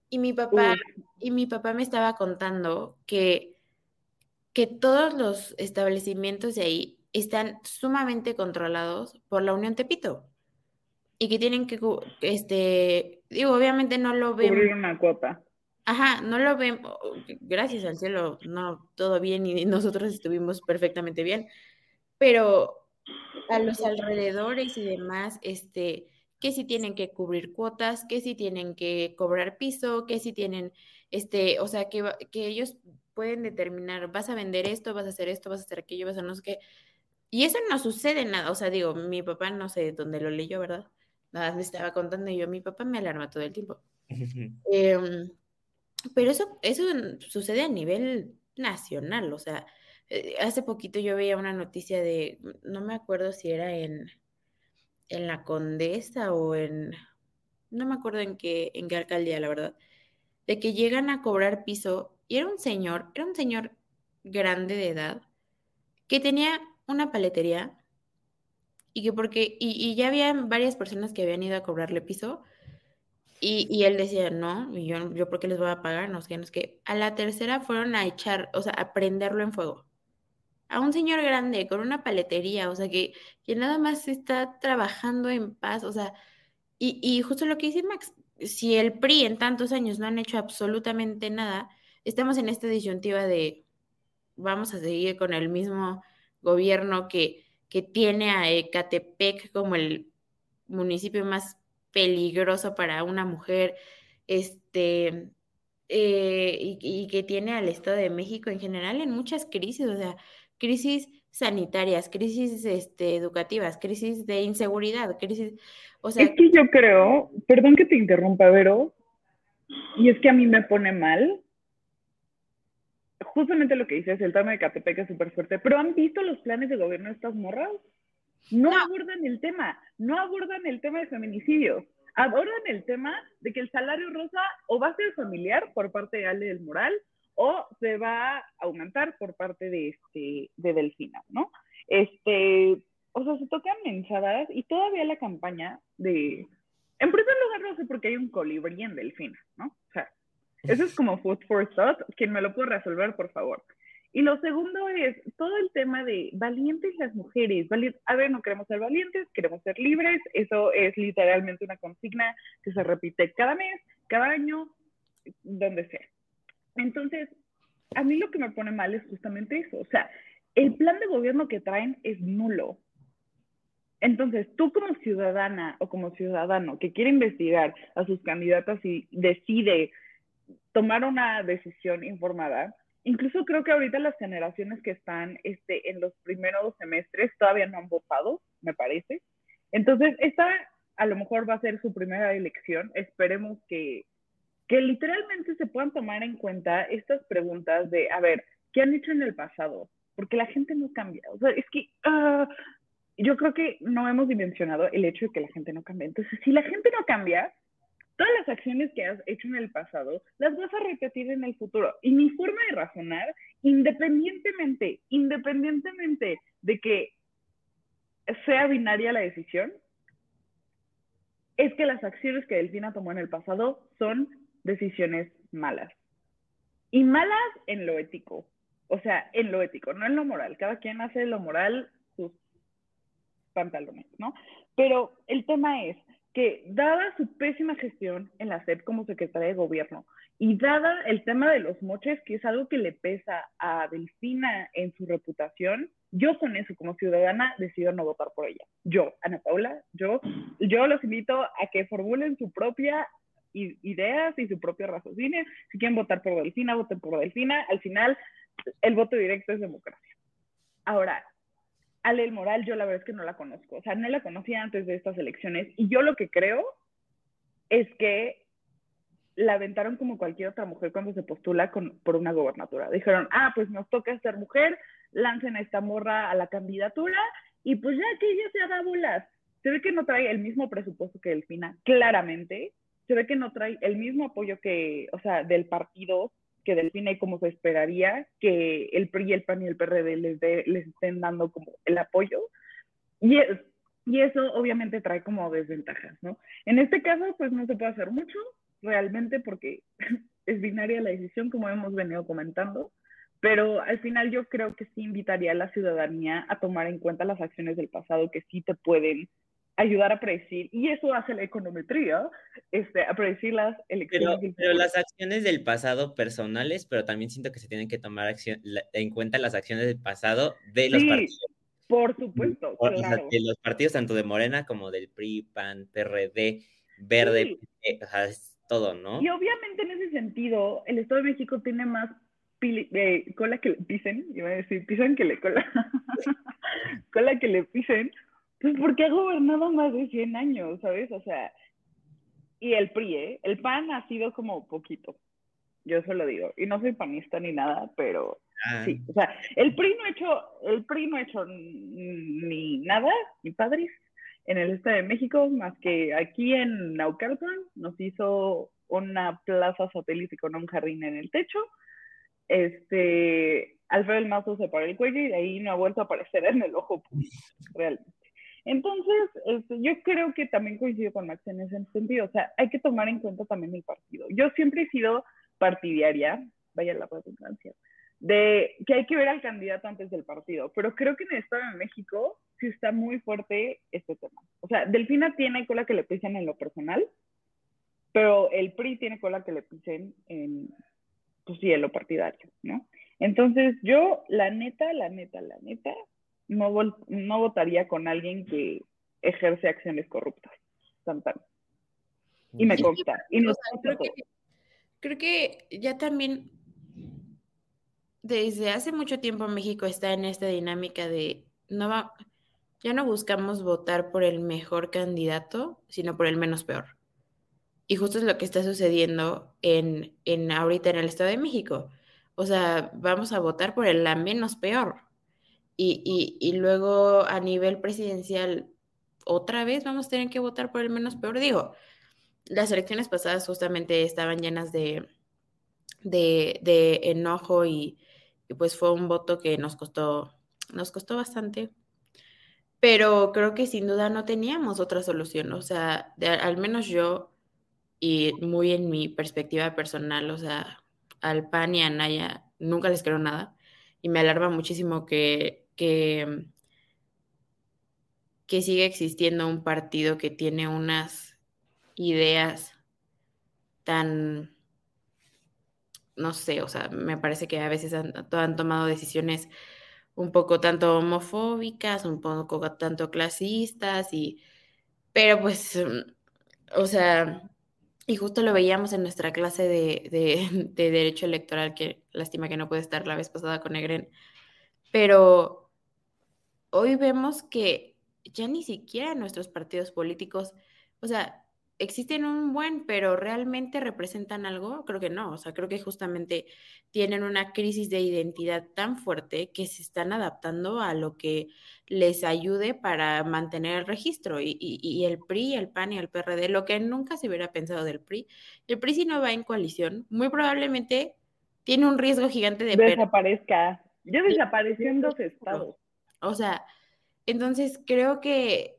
Y mi papá, y mi papá me estaba contando que, que todos los establecimientos de ahí están sumamente controlados por la Unión Tepito y que tienen que, este, digo, obviamente no lo ven. Cubrir una cuota. Ajá, no lo ven, gracias al cielo, no, todo bien y nosotros estuvimos perfectamente bien, pero a los alrededores y demás, este, que si tienen que cubrir cuotas, que si tienen que cobrar piso, que si tienen, este, o sea, que, que ellos pueden determinar, vas a vender esto, vas a hacer esto, vas a hacer aquello, vas a no sé qué. Y eso no sucede nada, o sea, digo, mi papá no sé dónde lo leyó, ¿verdad? Nada, me estaba contando y yo, mi papá me alarma todo el tiempo. eh, pero eso, eso sucede a nivel nacional, o sea, eh, hace poquito yo veía una noticia de, no me acuerdo si era en, en la Condesa o en, no me acuerdo en qué, en qué alcaldía, la verdad, de que llegan a cobrar piso y era un señor, era un señor grande de edad que tenía una paletería y que porque, y, ya había varias personas que habían ido a cobrarle piso y, él decía, no, yo, yo por qué les voy a pagar, no sé, no es que a la tercera fueron a echar, o sea, a prenderlo en fuego. A un señor grande con una paletería, o sea, que, que nada más está trabajando en paz, o sea, y, y justo lo que dice Max, si el PRI en tantos años no han hecho absolutamente nada, estamos en esta disyuntiva de vamos a seguir con el mismo gobierno que, que tiene a Ecatepec como el municipio más peligroso para una mujer, este, eh, y, que tiene al Estado de México en general en muchas crisis, o sea, crisis sanitarias, crisis este, educativas, crisis de inseguridad, crisis, o sea... Es que yo creo, perdón que te interrumpa, Vero, y es que a mí me pone mal justamente lo que dices, el tema de Catepec es súper fuerte, pero ¿han visto los planes de gobierno de estas morras? No, abordan el tema, no abordan el tema de feminicidio, abordan el tema de que el salario rosa o va a ser familiar por parte de Ale del Moral o se va a aumentar por parte de, este, de Delfina, ¿no? Este, o sea, se tocan mensadas y todavía la campaña de... En primer lugar, no sé por qué hay un colibrí en Delfina, ¿no? O sea, eso es como food for thought. Quien me lo puede resolver, por favor. Y lo segundo es todo el tema de valientes las mujeres. a ver, no queremos ser valientes, queremos ser libres. Eso es literalmente una consigna que se repite cada mes, cada año, donde sea. Entonces, a mí lo que me pone mal es justamente eso. O sea, el plan de gobierno que traen es nulo. Entonces, tú como ciudadana o como ciudadano que quiere investigar a sus candidatas y decide tomar una decisión informada, incluso creo que ahorita las generaciones que están este, en los primeros semestres todavía no han votado, me parece. Entonces, esta a lo mejor va a ser su primera elección. Esperemos que que literalmente se puedan tomar en cuenta estas preguntas de, a ver, ¿qué han hecho en el pasado? Porque la gente no cambia. O sea, es que uh, yo creo que no hemos dimensionado el hecho de que la gente no cambia. Entonces, si la gente no cambia, todas las acciones que has hecho en el pasado las vas a repetir en el futuro. Y mi forma de razonar, independientemente, independientemente de que sea binaria la decisión, es que las acciones que Delfina tomó en el pasado son decisiones malas. Y malas en lo ético, o sea, en lo ético, no en lo moral. Cada quien hace lo moral sus pantalones, ¿no? Pero el tema es que dada su pésima gestión en la SEP como secretaria de gobierno y dada el tema de los moches, que es algo que le pesa a Delfina en su reputación, yo con eso como ciudadana decido no votar por ella. Yo, Ana Paula, yo, yo los invito a que formulen su propia ideas y su propio raciocinio. Si quieren votar por Delfina, voten por Delfina. Al final, el voto directo es democracia. Ahora, Ale Moral, yo la verdad es que no la conozco. O sea, no la conocía antes de estas elecciones. Y yo lo que creo es que la aventaron como cualquier otra mujer cuando se postula con, por una gobernatura. Dijeron, ah, pues nos toca ser mujer, lancen a esta morra a la candidatura y pues ya que ella se haga bolas. Se ve que no trae el mismo presupuesto que Delfina, claramente se ve que no trae el mismo apoyo que, o sea, del partido que define como se esperaría que el PRI, el PAN y el PRD les, les estén dando como el apoyo. Y, y eso obviamente trae como desventajas, ¿no? En este caso, pues no se puede hacer mucho realmente porque es binaria la decisión, como hemos venido comentando, pero al final yo creo que sí invitaría a la ciudadanía a tomar en cuenta las acciones del pasado que sí te pueden ayudar a predecir, y eso hace la econometría, este, a predecir las elecciones. Pero, pero, las acciones del pasado personales, pero también siento que se tienen que tomar acción, en cuenta las acciones del pasado de los partidos. Por supuesto. claro. de los partidos tanto de Morena como del PRI, PAN, PRD, Verde, o sea, es todo, ¿no? Y obviamente en ese sentido, el Estado de México tiene más eh, cola que le pisen, iba a decir, pisan que le cola, cola que le pisen, pues porque ha gobernado más de 100 años, ¿sabes? O sea, y el PRI, ¿eh? El PAN ha sido como poquito, yo se lo digo. Y no soy panista ni nada, pero ah. sí. O sea, el PRI no ha hecho, el PRI no ha hecho ni nada, ni padres, en el Estado de México, más que aquí en Naucalpan nos hizo una plaza satélite con un jardín en el techo. Este, Alfredo el Mazo se paró el cuello y de ahí no ha vuelto a aparecer en el ojo, realmente. Entonces, este, yo creo que también coincido con Max en ese sentido. O sea, hay que tomar en cuenta también el partido. Yo siempre he sido partidaria, vaya la redundancia, de que hay que ver al candidato antes del partido. Pero creo que en el Estado de México sí está muy fuerte este tema. O sea, Delfina tiene cola que le pisen en lo personal, pero el PRI tiene cola que le pisen en, pues sí, en lo partidario, ¿no? Entonces, yo, la neta, la neta, la neta, no, no votaría con alguien que ejerce acciones corruptas. Y me consta. Y no creo, que, creo que ya también desde hace mucho tiempo México está en esta dinámica de no va, ya no buscamos votar por el mejor candidato, sino por el menos peor. Y justo es lo que está sucediendo en, en ahorita en el Estado de México. O sea, vamos a votar por el la menos peor. Y, y, luego a nivel presidencial, otra vez vamos a tener que votar por el menos peor. Digo, las elecciones pasadas justamente estaban llenas de, de, enojo y, pues fue un voto que nos costó, nos costó bastante. Pero creo que sin duda no teníamos otra solución. O sea, al menos yo, y muy en mi perspectiva personal, o sea, al PAN y a Naya nunca les creo nada. Y me alarma muchísimo que, que, que siga existiendo un partido que tiene unas ideas tan, no sé, o sea, me parece que a veces han, han tomado decisiones un poco tanto homofóbicas, un poco tanto clasistas, y, pero pues, o sea, y justo lo veíamos en nuestra clase de, de, de, Derecho Electoral, que lástima que no puede estar la vez pasada con Egren, pero hoy vemos que ya ni siquiera nuestros partidos políticos, o sea, existen un buen, pero realmente representan algo, creo que no, o sea, creo que justamente tienen una crisis de identidad tan fuerte que se están adaptando a lo que les ayude para mantener el registro. Y, y, y el PRI, el PAN y el PRD, lo que nunca se hubiera pensado del PRI, el PRI si no va en coalición, muy probablemente tiene un riesgo gigante de... Desaparezca. Ya desapareció en dos estados. O sea, entonces creo que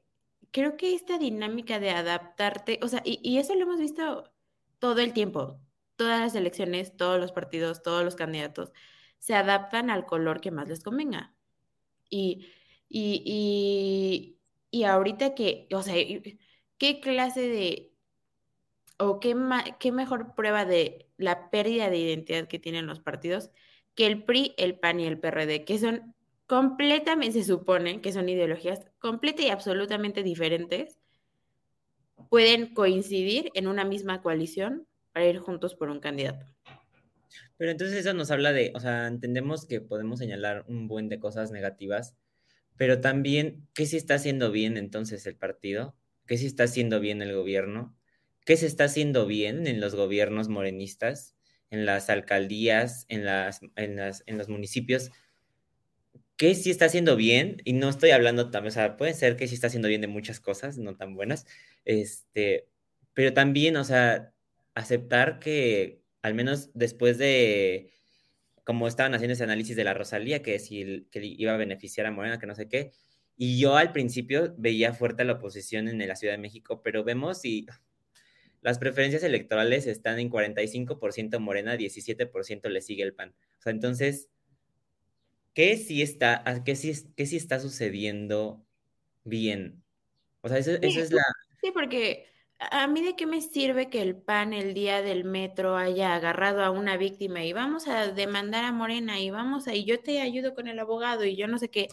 creo que esta dinámica de adaptarte, o sea, y, eso lo hemos visto todo el tiempo, todas las elecciones, todos los partidos, todos los candidatos, se adaptan al color que más les convenga. Y, y, y, y ahorita que, o sea, ¿qué clase de, o qué, qué mejor prueba de la pérdida de identidad que tienen los partidos que el PRI, el PAN y el PRD, que son completamente, se supone que son ideologías completa y absolutamente diferentes, pueden coincidir en una misma coalición para ir juntos por un candidato. Pero entonces eso nos habla de, o sea, entendemos que podemos señalar un buen de cosas negativas, pero también, ¿qué se está haciendo bien entonces el partido? ¿Qué se está haciendo bien el gobierno? ¿Qué se está haciendo bien en los gobiernos morenistas, en las alcaldías, en, las, en, las, en los municipios? Que sí está haciendo bien, y no estoy hablando también, o sea, puede ser que sí está haciendo bien de muchas cosas, no tan buenas, este, pero también, o sea, aceptar que al menos después de, como estaban haciendo ese análisis de la Rosalía, que si que iba a beneficiar a Morena, que no sé qué, y yo al principio veía fuerte la oposición en la Ciudad de México, pero vemos y las preferencias electorales están en 45% Morena, 17% le sigue el PAN. O sea, entonces ¿qué sí está, qué sí, qué sí está sucediendo bien? O sea, eso, sí, eso es la... Sí, porque a mí de qué me sirve que el PAN el día del metro haya agarrado a una víctima y vamos a demandar a Morena y vamos a, y yo te ayudo con el abogado y yo no sé qué,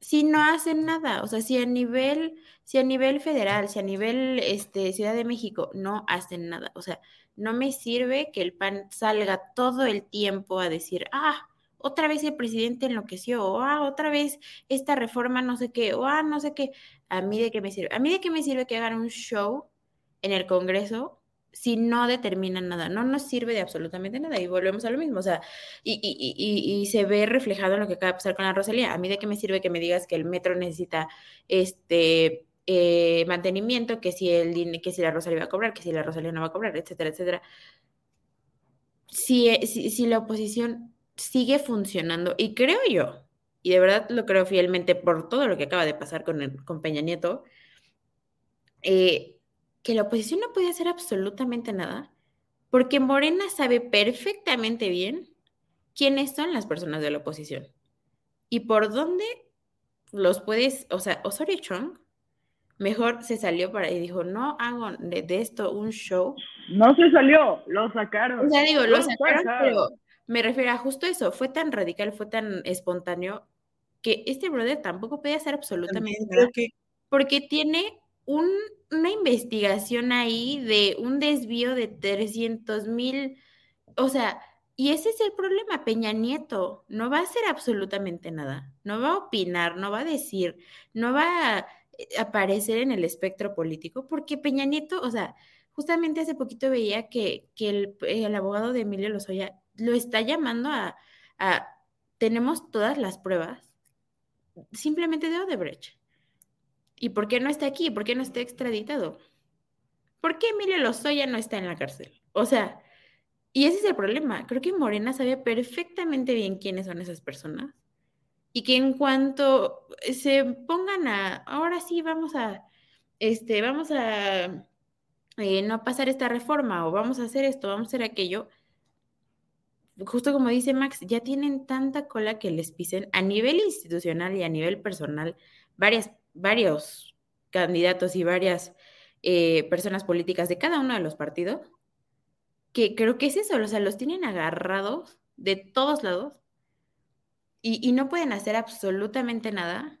si no hacen nada, o sea, si a nivel, si a nivel federal, si a nivel este, Ciudad de México no hacen nada, o sea, no me sirve que el PAN salga todo el tiempo a decir, ah, otra vez el presidente enloqueció, o ah, otra vez esta reforma no sé qué, o ah, no sé qué. ¿A mí de qué me sirve? ¿A mí de qué me sirve que hagan un show en el Congreso si no determinan nada? No nos sirve de absolutamente nada y volvemos a lo mismo, o sea, y, y, y, se ve reflejado en lo que acaba de pasar con la Rosalía. ¿A mí de qué me sirve que me digas que el metro necesita este... Eh, mantenimiento, que si, el, que si la Rosalía va a cobrar, que si la Rosalía no va a cobrar, etcétera, etcétera. Si, eh, si, si la oposición sigue funcionando y creo yo, y de verdad lo creo fielmente por todo lo que acaba de pasar con, el, con Peña Nieto, eh, que la oposición no puede hacer absolutamente nada, porque Morena sabe perfectamente bien quiénes son las personas de la oposición y por dónde los puedes, o sea, Osorio Chong mejor se salió para y dijo, no hago de, de esto un show. No se salió, lo sacaron. O sea, digo, lo, sacaron, sacaron, pero me refiero a justo eso, fue tan radical, fue tan espontáneo, que este brother tampoco puede hacer absolutamente nada, que... porque tiene un, una investigación ahí de un desvío de 300 mil, o sea, y ese es el problema, Peña Nieto no va a hacer absolutamente nada, no va a opinar, no va a decir, no va a aparecer en el espectro político, porque Peña Nieto, o sea, justamente hace poquito veía que, que el, el abogado de Emilio Lozoya lo está llamando a, a tenemos todas las pruebas simplemente de Odebrecht. ¿Y por qué no está aquí? ¿Por qué no está extraditado? ¿Por qué Emilio Lozoya no está en la cárcel? O sea, y ese es el problema. Creo que Morena sabía perfectamente bien quiénes son esas personas y que en cuanto se pongan a, ahora sí vamos a, este, vamos a eh, no pasar esta reforma o vamos a hacer esto, vamos a hacer aquello, justo como dice Max, ya tienen tanta cola que les pisen a nivel institucional y a nivel personal varias, varios candidatos y varias eh, personas políticas de cada uno de los partidos, que creo que es eso, o sea, los tienen agarrados de todos lados y, no pueden hacer absolutamente nada.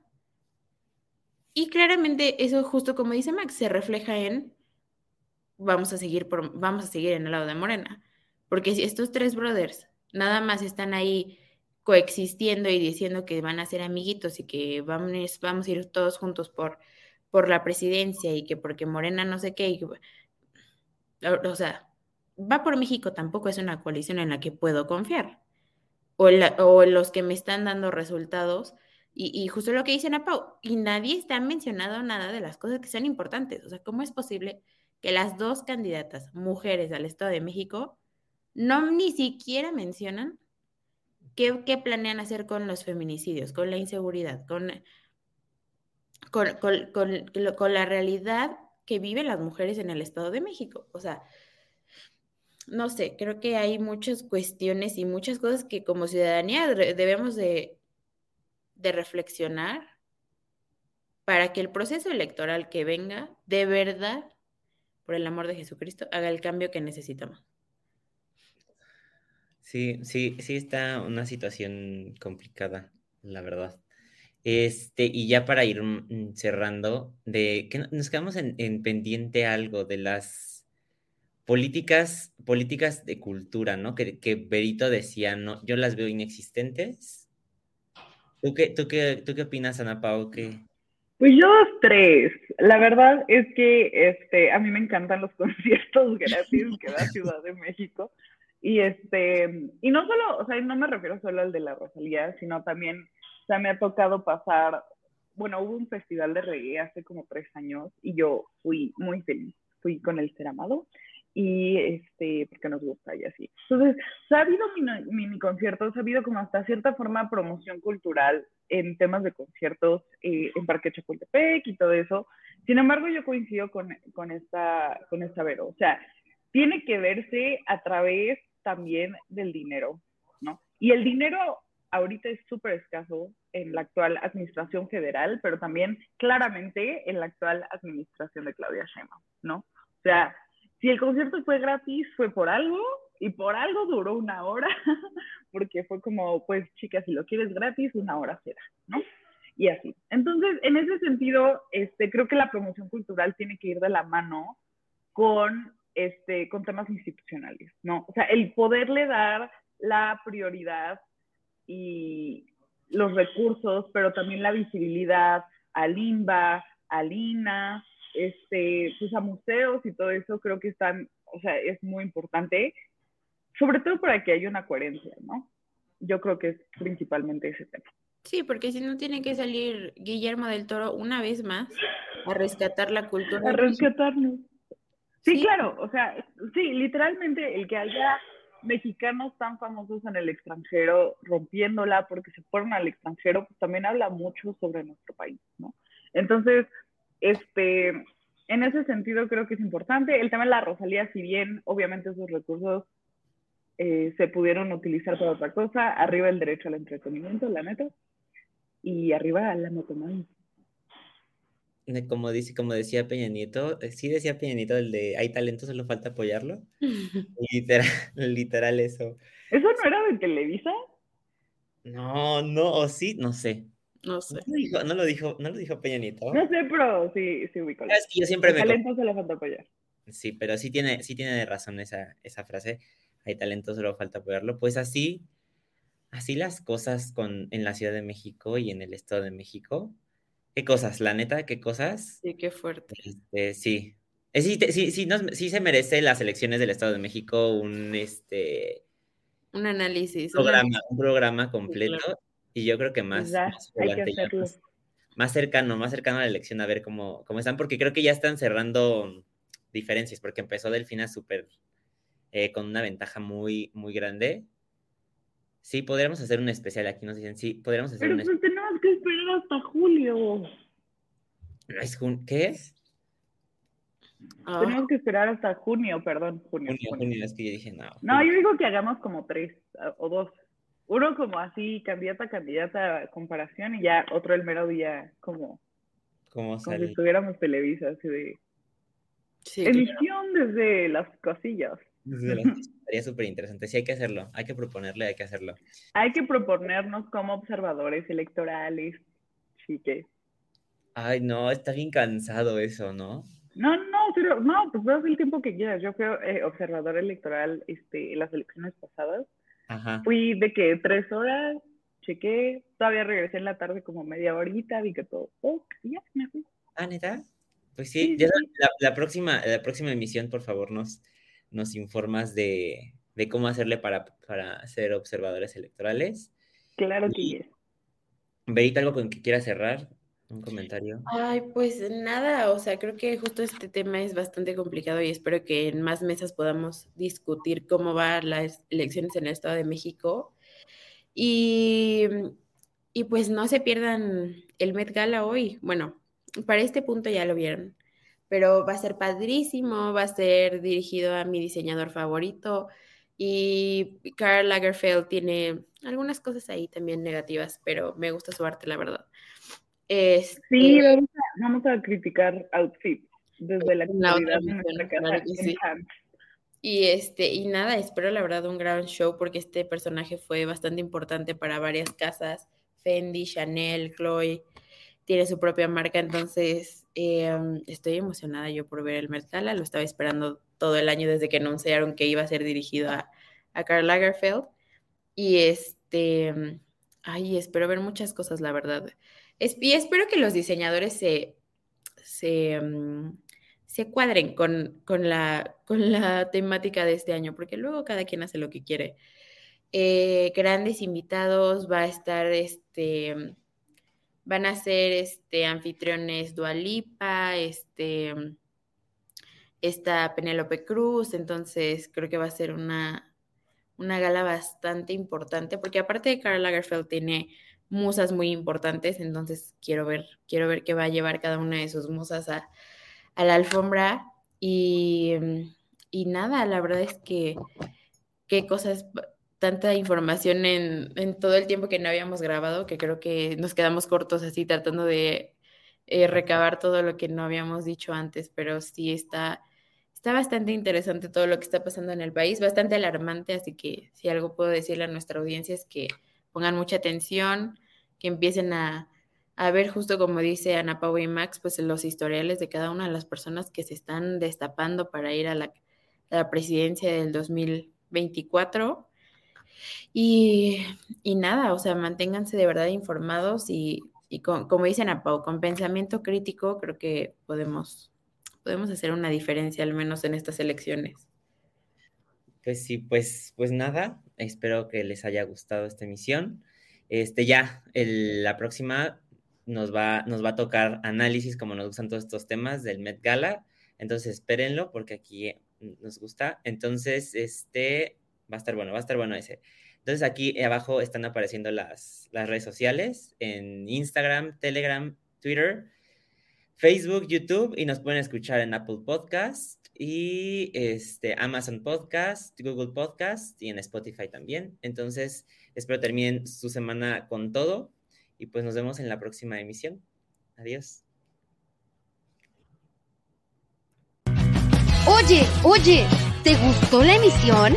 Y claramente eso, justo como dice Max, se refleja en vamos a seguir por, vamos a seguir en el lado de Morena. Porque si estos tres brothers nada más están ahí coexistiendo y diciendo que van a ser amiguitos y que vamos, vamos a ir todos juntos por, por la presidencia y que porque Morena no sé qué, o sea, va por México tampoco es una coalición en la que puedo confiar. O, o los que me están dando resultados. Y, y, justo lo que dicen a Pau, y nadie está mencionado nada de las cosas que son importantes. O sea, ¿cómo es posible que las dos candidatas mujeres al Estado de México no ni siquiera mencionan qué, planean hacer con los feminicidios, con la inseguridad, con, con, con la realidad que viven las mujeres en el Estado de México? O sea, no sé, creo que hay muchas cuestiones y muchas cosas que como ciudadanía debemos de, de reflexionar para que el proceso electoral que venga, de verdad, por el amor de Jesucristo, haga el cambio que necesitamos. Sí, sí, sí está una situación complicada, la verdad. Este, y ya para ir mm, cerrando, de que nos quedamos en, en pendiente algo de las políticas, políticas de cultura, ¿no? Que, que Berito decía, no, yo las veo inexistentes. ¿Tú qué, tú qué, tú qué opinas, Ana Pau? ¿Qué, pues yo tres. La verdad es que este, a mí me encantan los conciertos gratis que da Ciudad de México. Y este, y no solo, o sea, no me refiero solo al de la Rosalía, sino también, o sea, me ha tocado pasar, bueno, hubo un festival de reggae hace como tres años y yo fui muy feliz. Fui con el Ser Amado y este, porque nos gusta y así. Entonces, ha habido mini, conciertos, ha habido como hasta cierta forma promoción cultural en temas de conciertos eh, en Parque Chapultepec y todo eso. Sin embargo, yo coincido con, con, esta, con esta Vero. O sea, tiene que verse a través también del dinero, ¿no? Y el dinero ahorita es súper escaso en la actual administración federal, pero también claramente en la actual administración de Claudia Sheinbaum, ¿no? O sea, si el concierto fue gratis, fue por algo y por algo duró una hora, porque fue como, pues chicas, si lo quieres gratis, una hora será, ¿no? Y así. Entonces, en ese sentido, este, creo que la promoción cultural tiene que ir de la mano con, este, con temas institucionales, ¿no? O sea, el poderle dar la prioridad y los recursos, pero también la visibilidad al INBA, al INA, este, pues a museos y todo eso creo que están, o sea, es muy importante, sobre todo para que haya una coherencia, ¿no? Yo creo que es principalmente ese tema. Sí, porque si no tiene que salir Guillermo del Toro una vez más a rescatar la cultura. A rescatarnos. Sí, sí, claro, o sea, sí, literalmente el que haya mexicanos tan famosos en el extranjero rompiéndola porque se fueron al extranjero, pues también habla mucho sobre nuestro país, ¿no? Entonces, este, en ese sentido creo que es importante. El tema de la Rosalía, si bien obviamente esos recursos eh, se pudieron utilizar para otra cosa, arriba el derecho al entretenimiento, la neta, y arriba la motomami. Como, dice, como decía Peña Nieto, eh, sí decía Peña Nieto el de hay talento, solo falta apoyarlo. literal, literal eso. ¿Eso no era de Televisa? No, no, o sí, no sé. No sé. No lo dijo, no lo dijo, no lo dijo Peña Nieto. No sé, pero sí, sí ubico. Es que yo siempre me... talento se le falta apoyar. Sí, pero sí tiene, sí tiene razón esa, esa frase. Hay talento, solo falta apoyarlo. Pues así, así las cosas con, en la Ciudad de México y en el Estado de México. ¿Qué cosas? La neta, ¿qué cosas? Sí, qué fuerte. Este, sí. sí, sí, sí, sí se merece las elecciones del Estado de México un, este, un análisis. Un programa, un programa completo y yo creo que más, más, más, cercano, más cercano a la elección a ver cómo, cómo están, porque creo que ya están cerrando diferencias, porque empezó Delfina súper eh, con una ventaja muy, muy grande. Sí, podríamos hacer un especial aquí, nos dicen, sí, podríamos hacer Pero un pues tenemos que esperar hasta julio. ¿Es ¿Qué es? Ah. Tenemos que esperar hasta junio, perdón, junio. Junio, junio, es que yo dije, no. No, yo digo que hagamos como tres o dos. Uno como así, candidata, candidata, comparación, y ya otro el mero día como, como, como si estuviéramos Televisa, así de emisión desde las cosillas. Sería súper interesante. Sí, hay que hacerlo. Hay que proponerle, hay que hacerlo. Hay que proponernos como observadores electorales, chique. Ay, no, está bien cansado eso, ¿no? No, no, pero no, pues puedes el tiempo que quieras. Yo fui eh, observador electoral este, en las elecciones pasadas. Ajá. Fui de que tres horas, chequé, todavía regresé en la tarde como media horita, vi que todo, oh, ya me fui. Ah, neta. Pues sí, ya La, próxima, la próxima emisión, por favor, nos, nos informas de, de cómo hacerle para, para ser observadores electorales. Claro que sí. Verita, algo con que quiera cerrar, un comentario. Ay, pues nada, o sea, creo que justo este tema es bastante complicado y espero que en más mesas podamos discutir cómo van las elecciones en el Estado de México. Y, y pues no se pierdan el Met Gala hoy. Bueno, para este punto ya lo vieron, pero va a ser padrísimo, va a ser dirigido a mi diseñador favorito y Karl Lagerfeld tiene algunas cosas ahí también negativas, pero me gusta su arte, la verdad. Este, sí, vamos a, criticar outfits desde la, comunidad de nuestra casa. Y este, y nada, espero la verdad un gran show porque este personaje fue bastante importante para varias casas, Fendi, Chanel, Chloe, tiene su propia marca, entonces em, estoy emocionada yo por ver el Mercala, lo estaba esperando todo el año desde que anunciaron que iba a ser dirigido a, a Karl Lagerfeld. Y este, ay, espero ver muchas cosas, la verdad. y espero que los diseñadores se, se, se cuadren con, con, la, con la temática de este año, porque luego cada quien hace lo que quiere. Eh, grandes invitados, va a estar este van a ser este, anfitriones Dualipa, este, esta Penélope Cruz, entonces creo que va a ser una, una gala bastante importante, porque aparte de Karl Lagerfeld tiene musas muy importantes, entonces quiero ver, quiero ver qué va a llevar cada una de sus musas a, a la alfombra. Y, y, nada, la verdad es que qué cosas tanta información en, en, todo el tiempo que no habíamos grabado, que creo que nos quedamos cortos así tratando de eh, recabar todo lo que no habíamos dicho antes, pero sí está, está bastante interesante todo lo que está pasando en el país, bastante alarmante, así que si algo puedo decirle a nuestra audiencia es que pongan mucha atención, que empiecen a, a ver justo como dice Ana Pau y Max, pues los historiales de cada una de las personas que se están destapando para ir a la, a la presidencia del 2024 y, nada, o sea, manténganse de verdad informados y, como dicen a Pau, con pensamiento crítico creo que podemos, podemos hacer una diferencia al menos en estas elecciones. Pues sí, pues, pues nada, espero que les haya gustado esta emisión. Este ya, la próxima nos va, nos va a tocar análisis, como nos gustan todos estos temas del Met Gala. Entonces espérenlo porque aquí nos gusta. Entonces, este, Va a estar bueno, va a estar bueno ese. Entonces aquí abajo están apareciendo las, las redes sociales en Instagram, Telegram, Twitter, Facebook, YouTube y nos pueden escuchar en Apple Podcast y este, Amazon Podcast, Google Podcast y en Spotify también. Entonces espero terminen su semana con todo y pues nos vemos en la próxima emisión. Adiós. Oye, oye, ¿te gustó la emisión?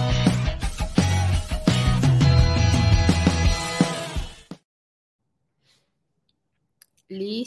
Lee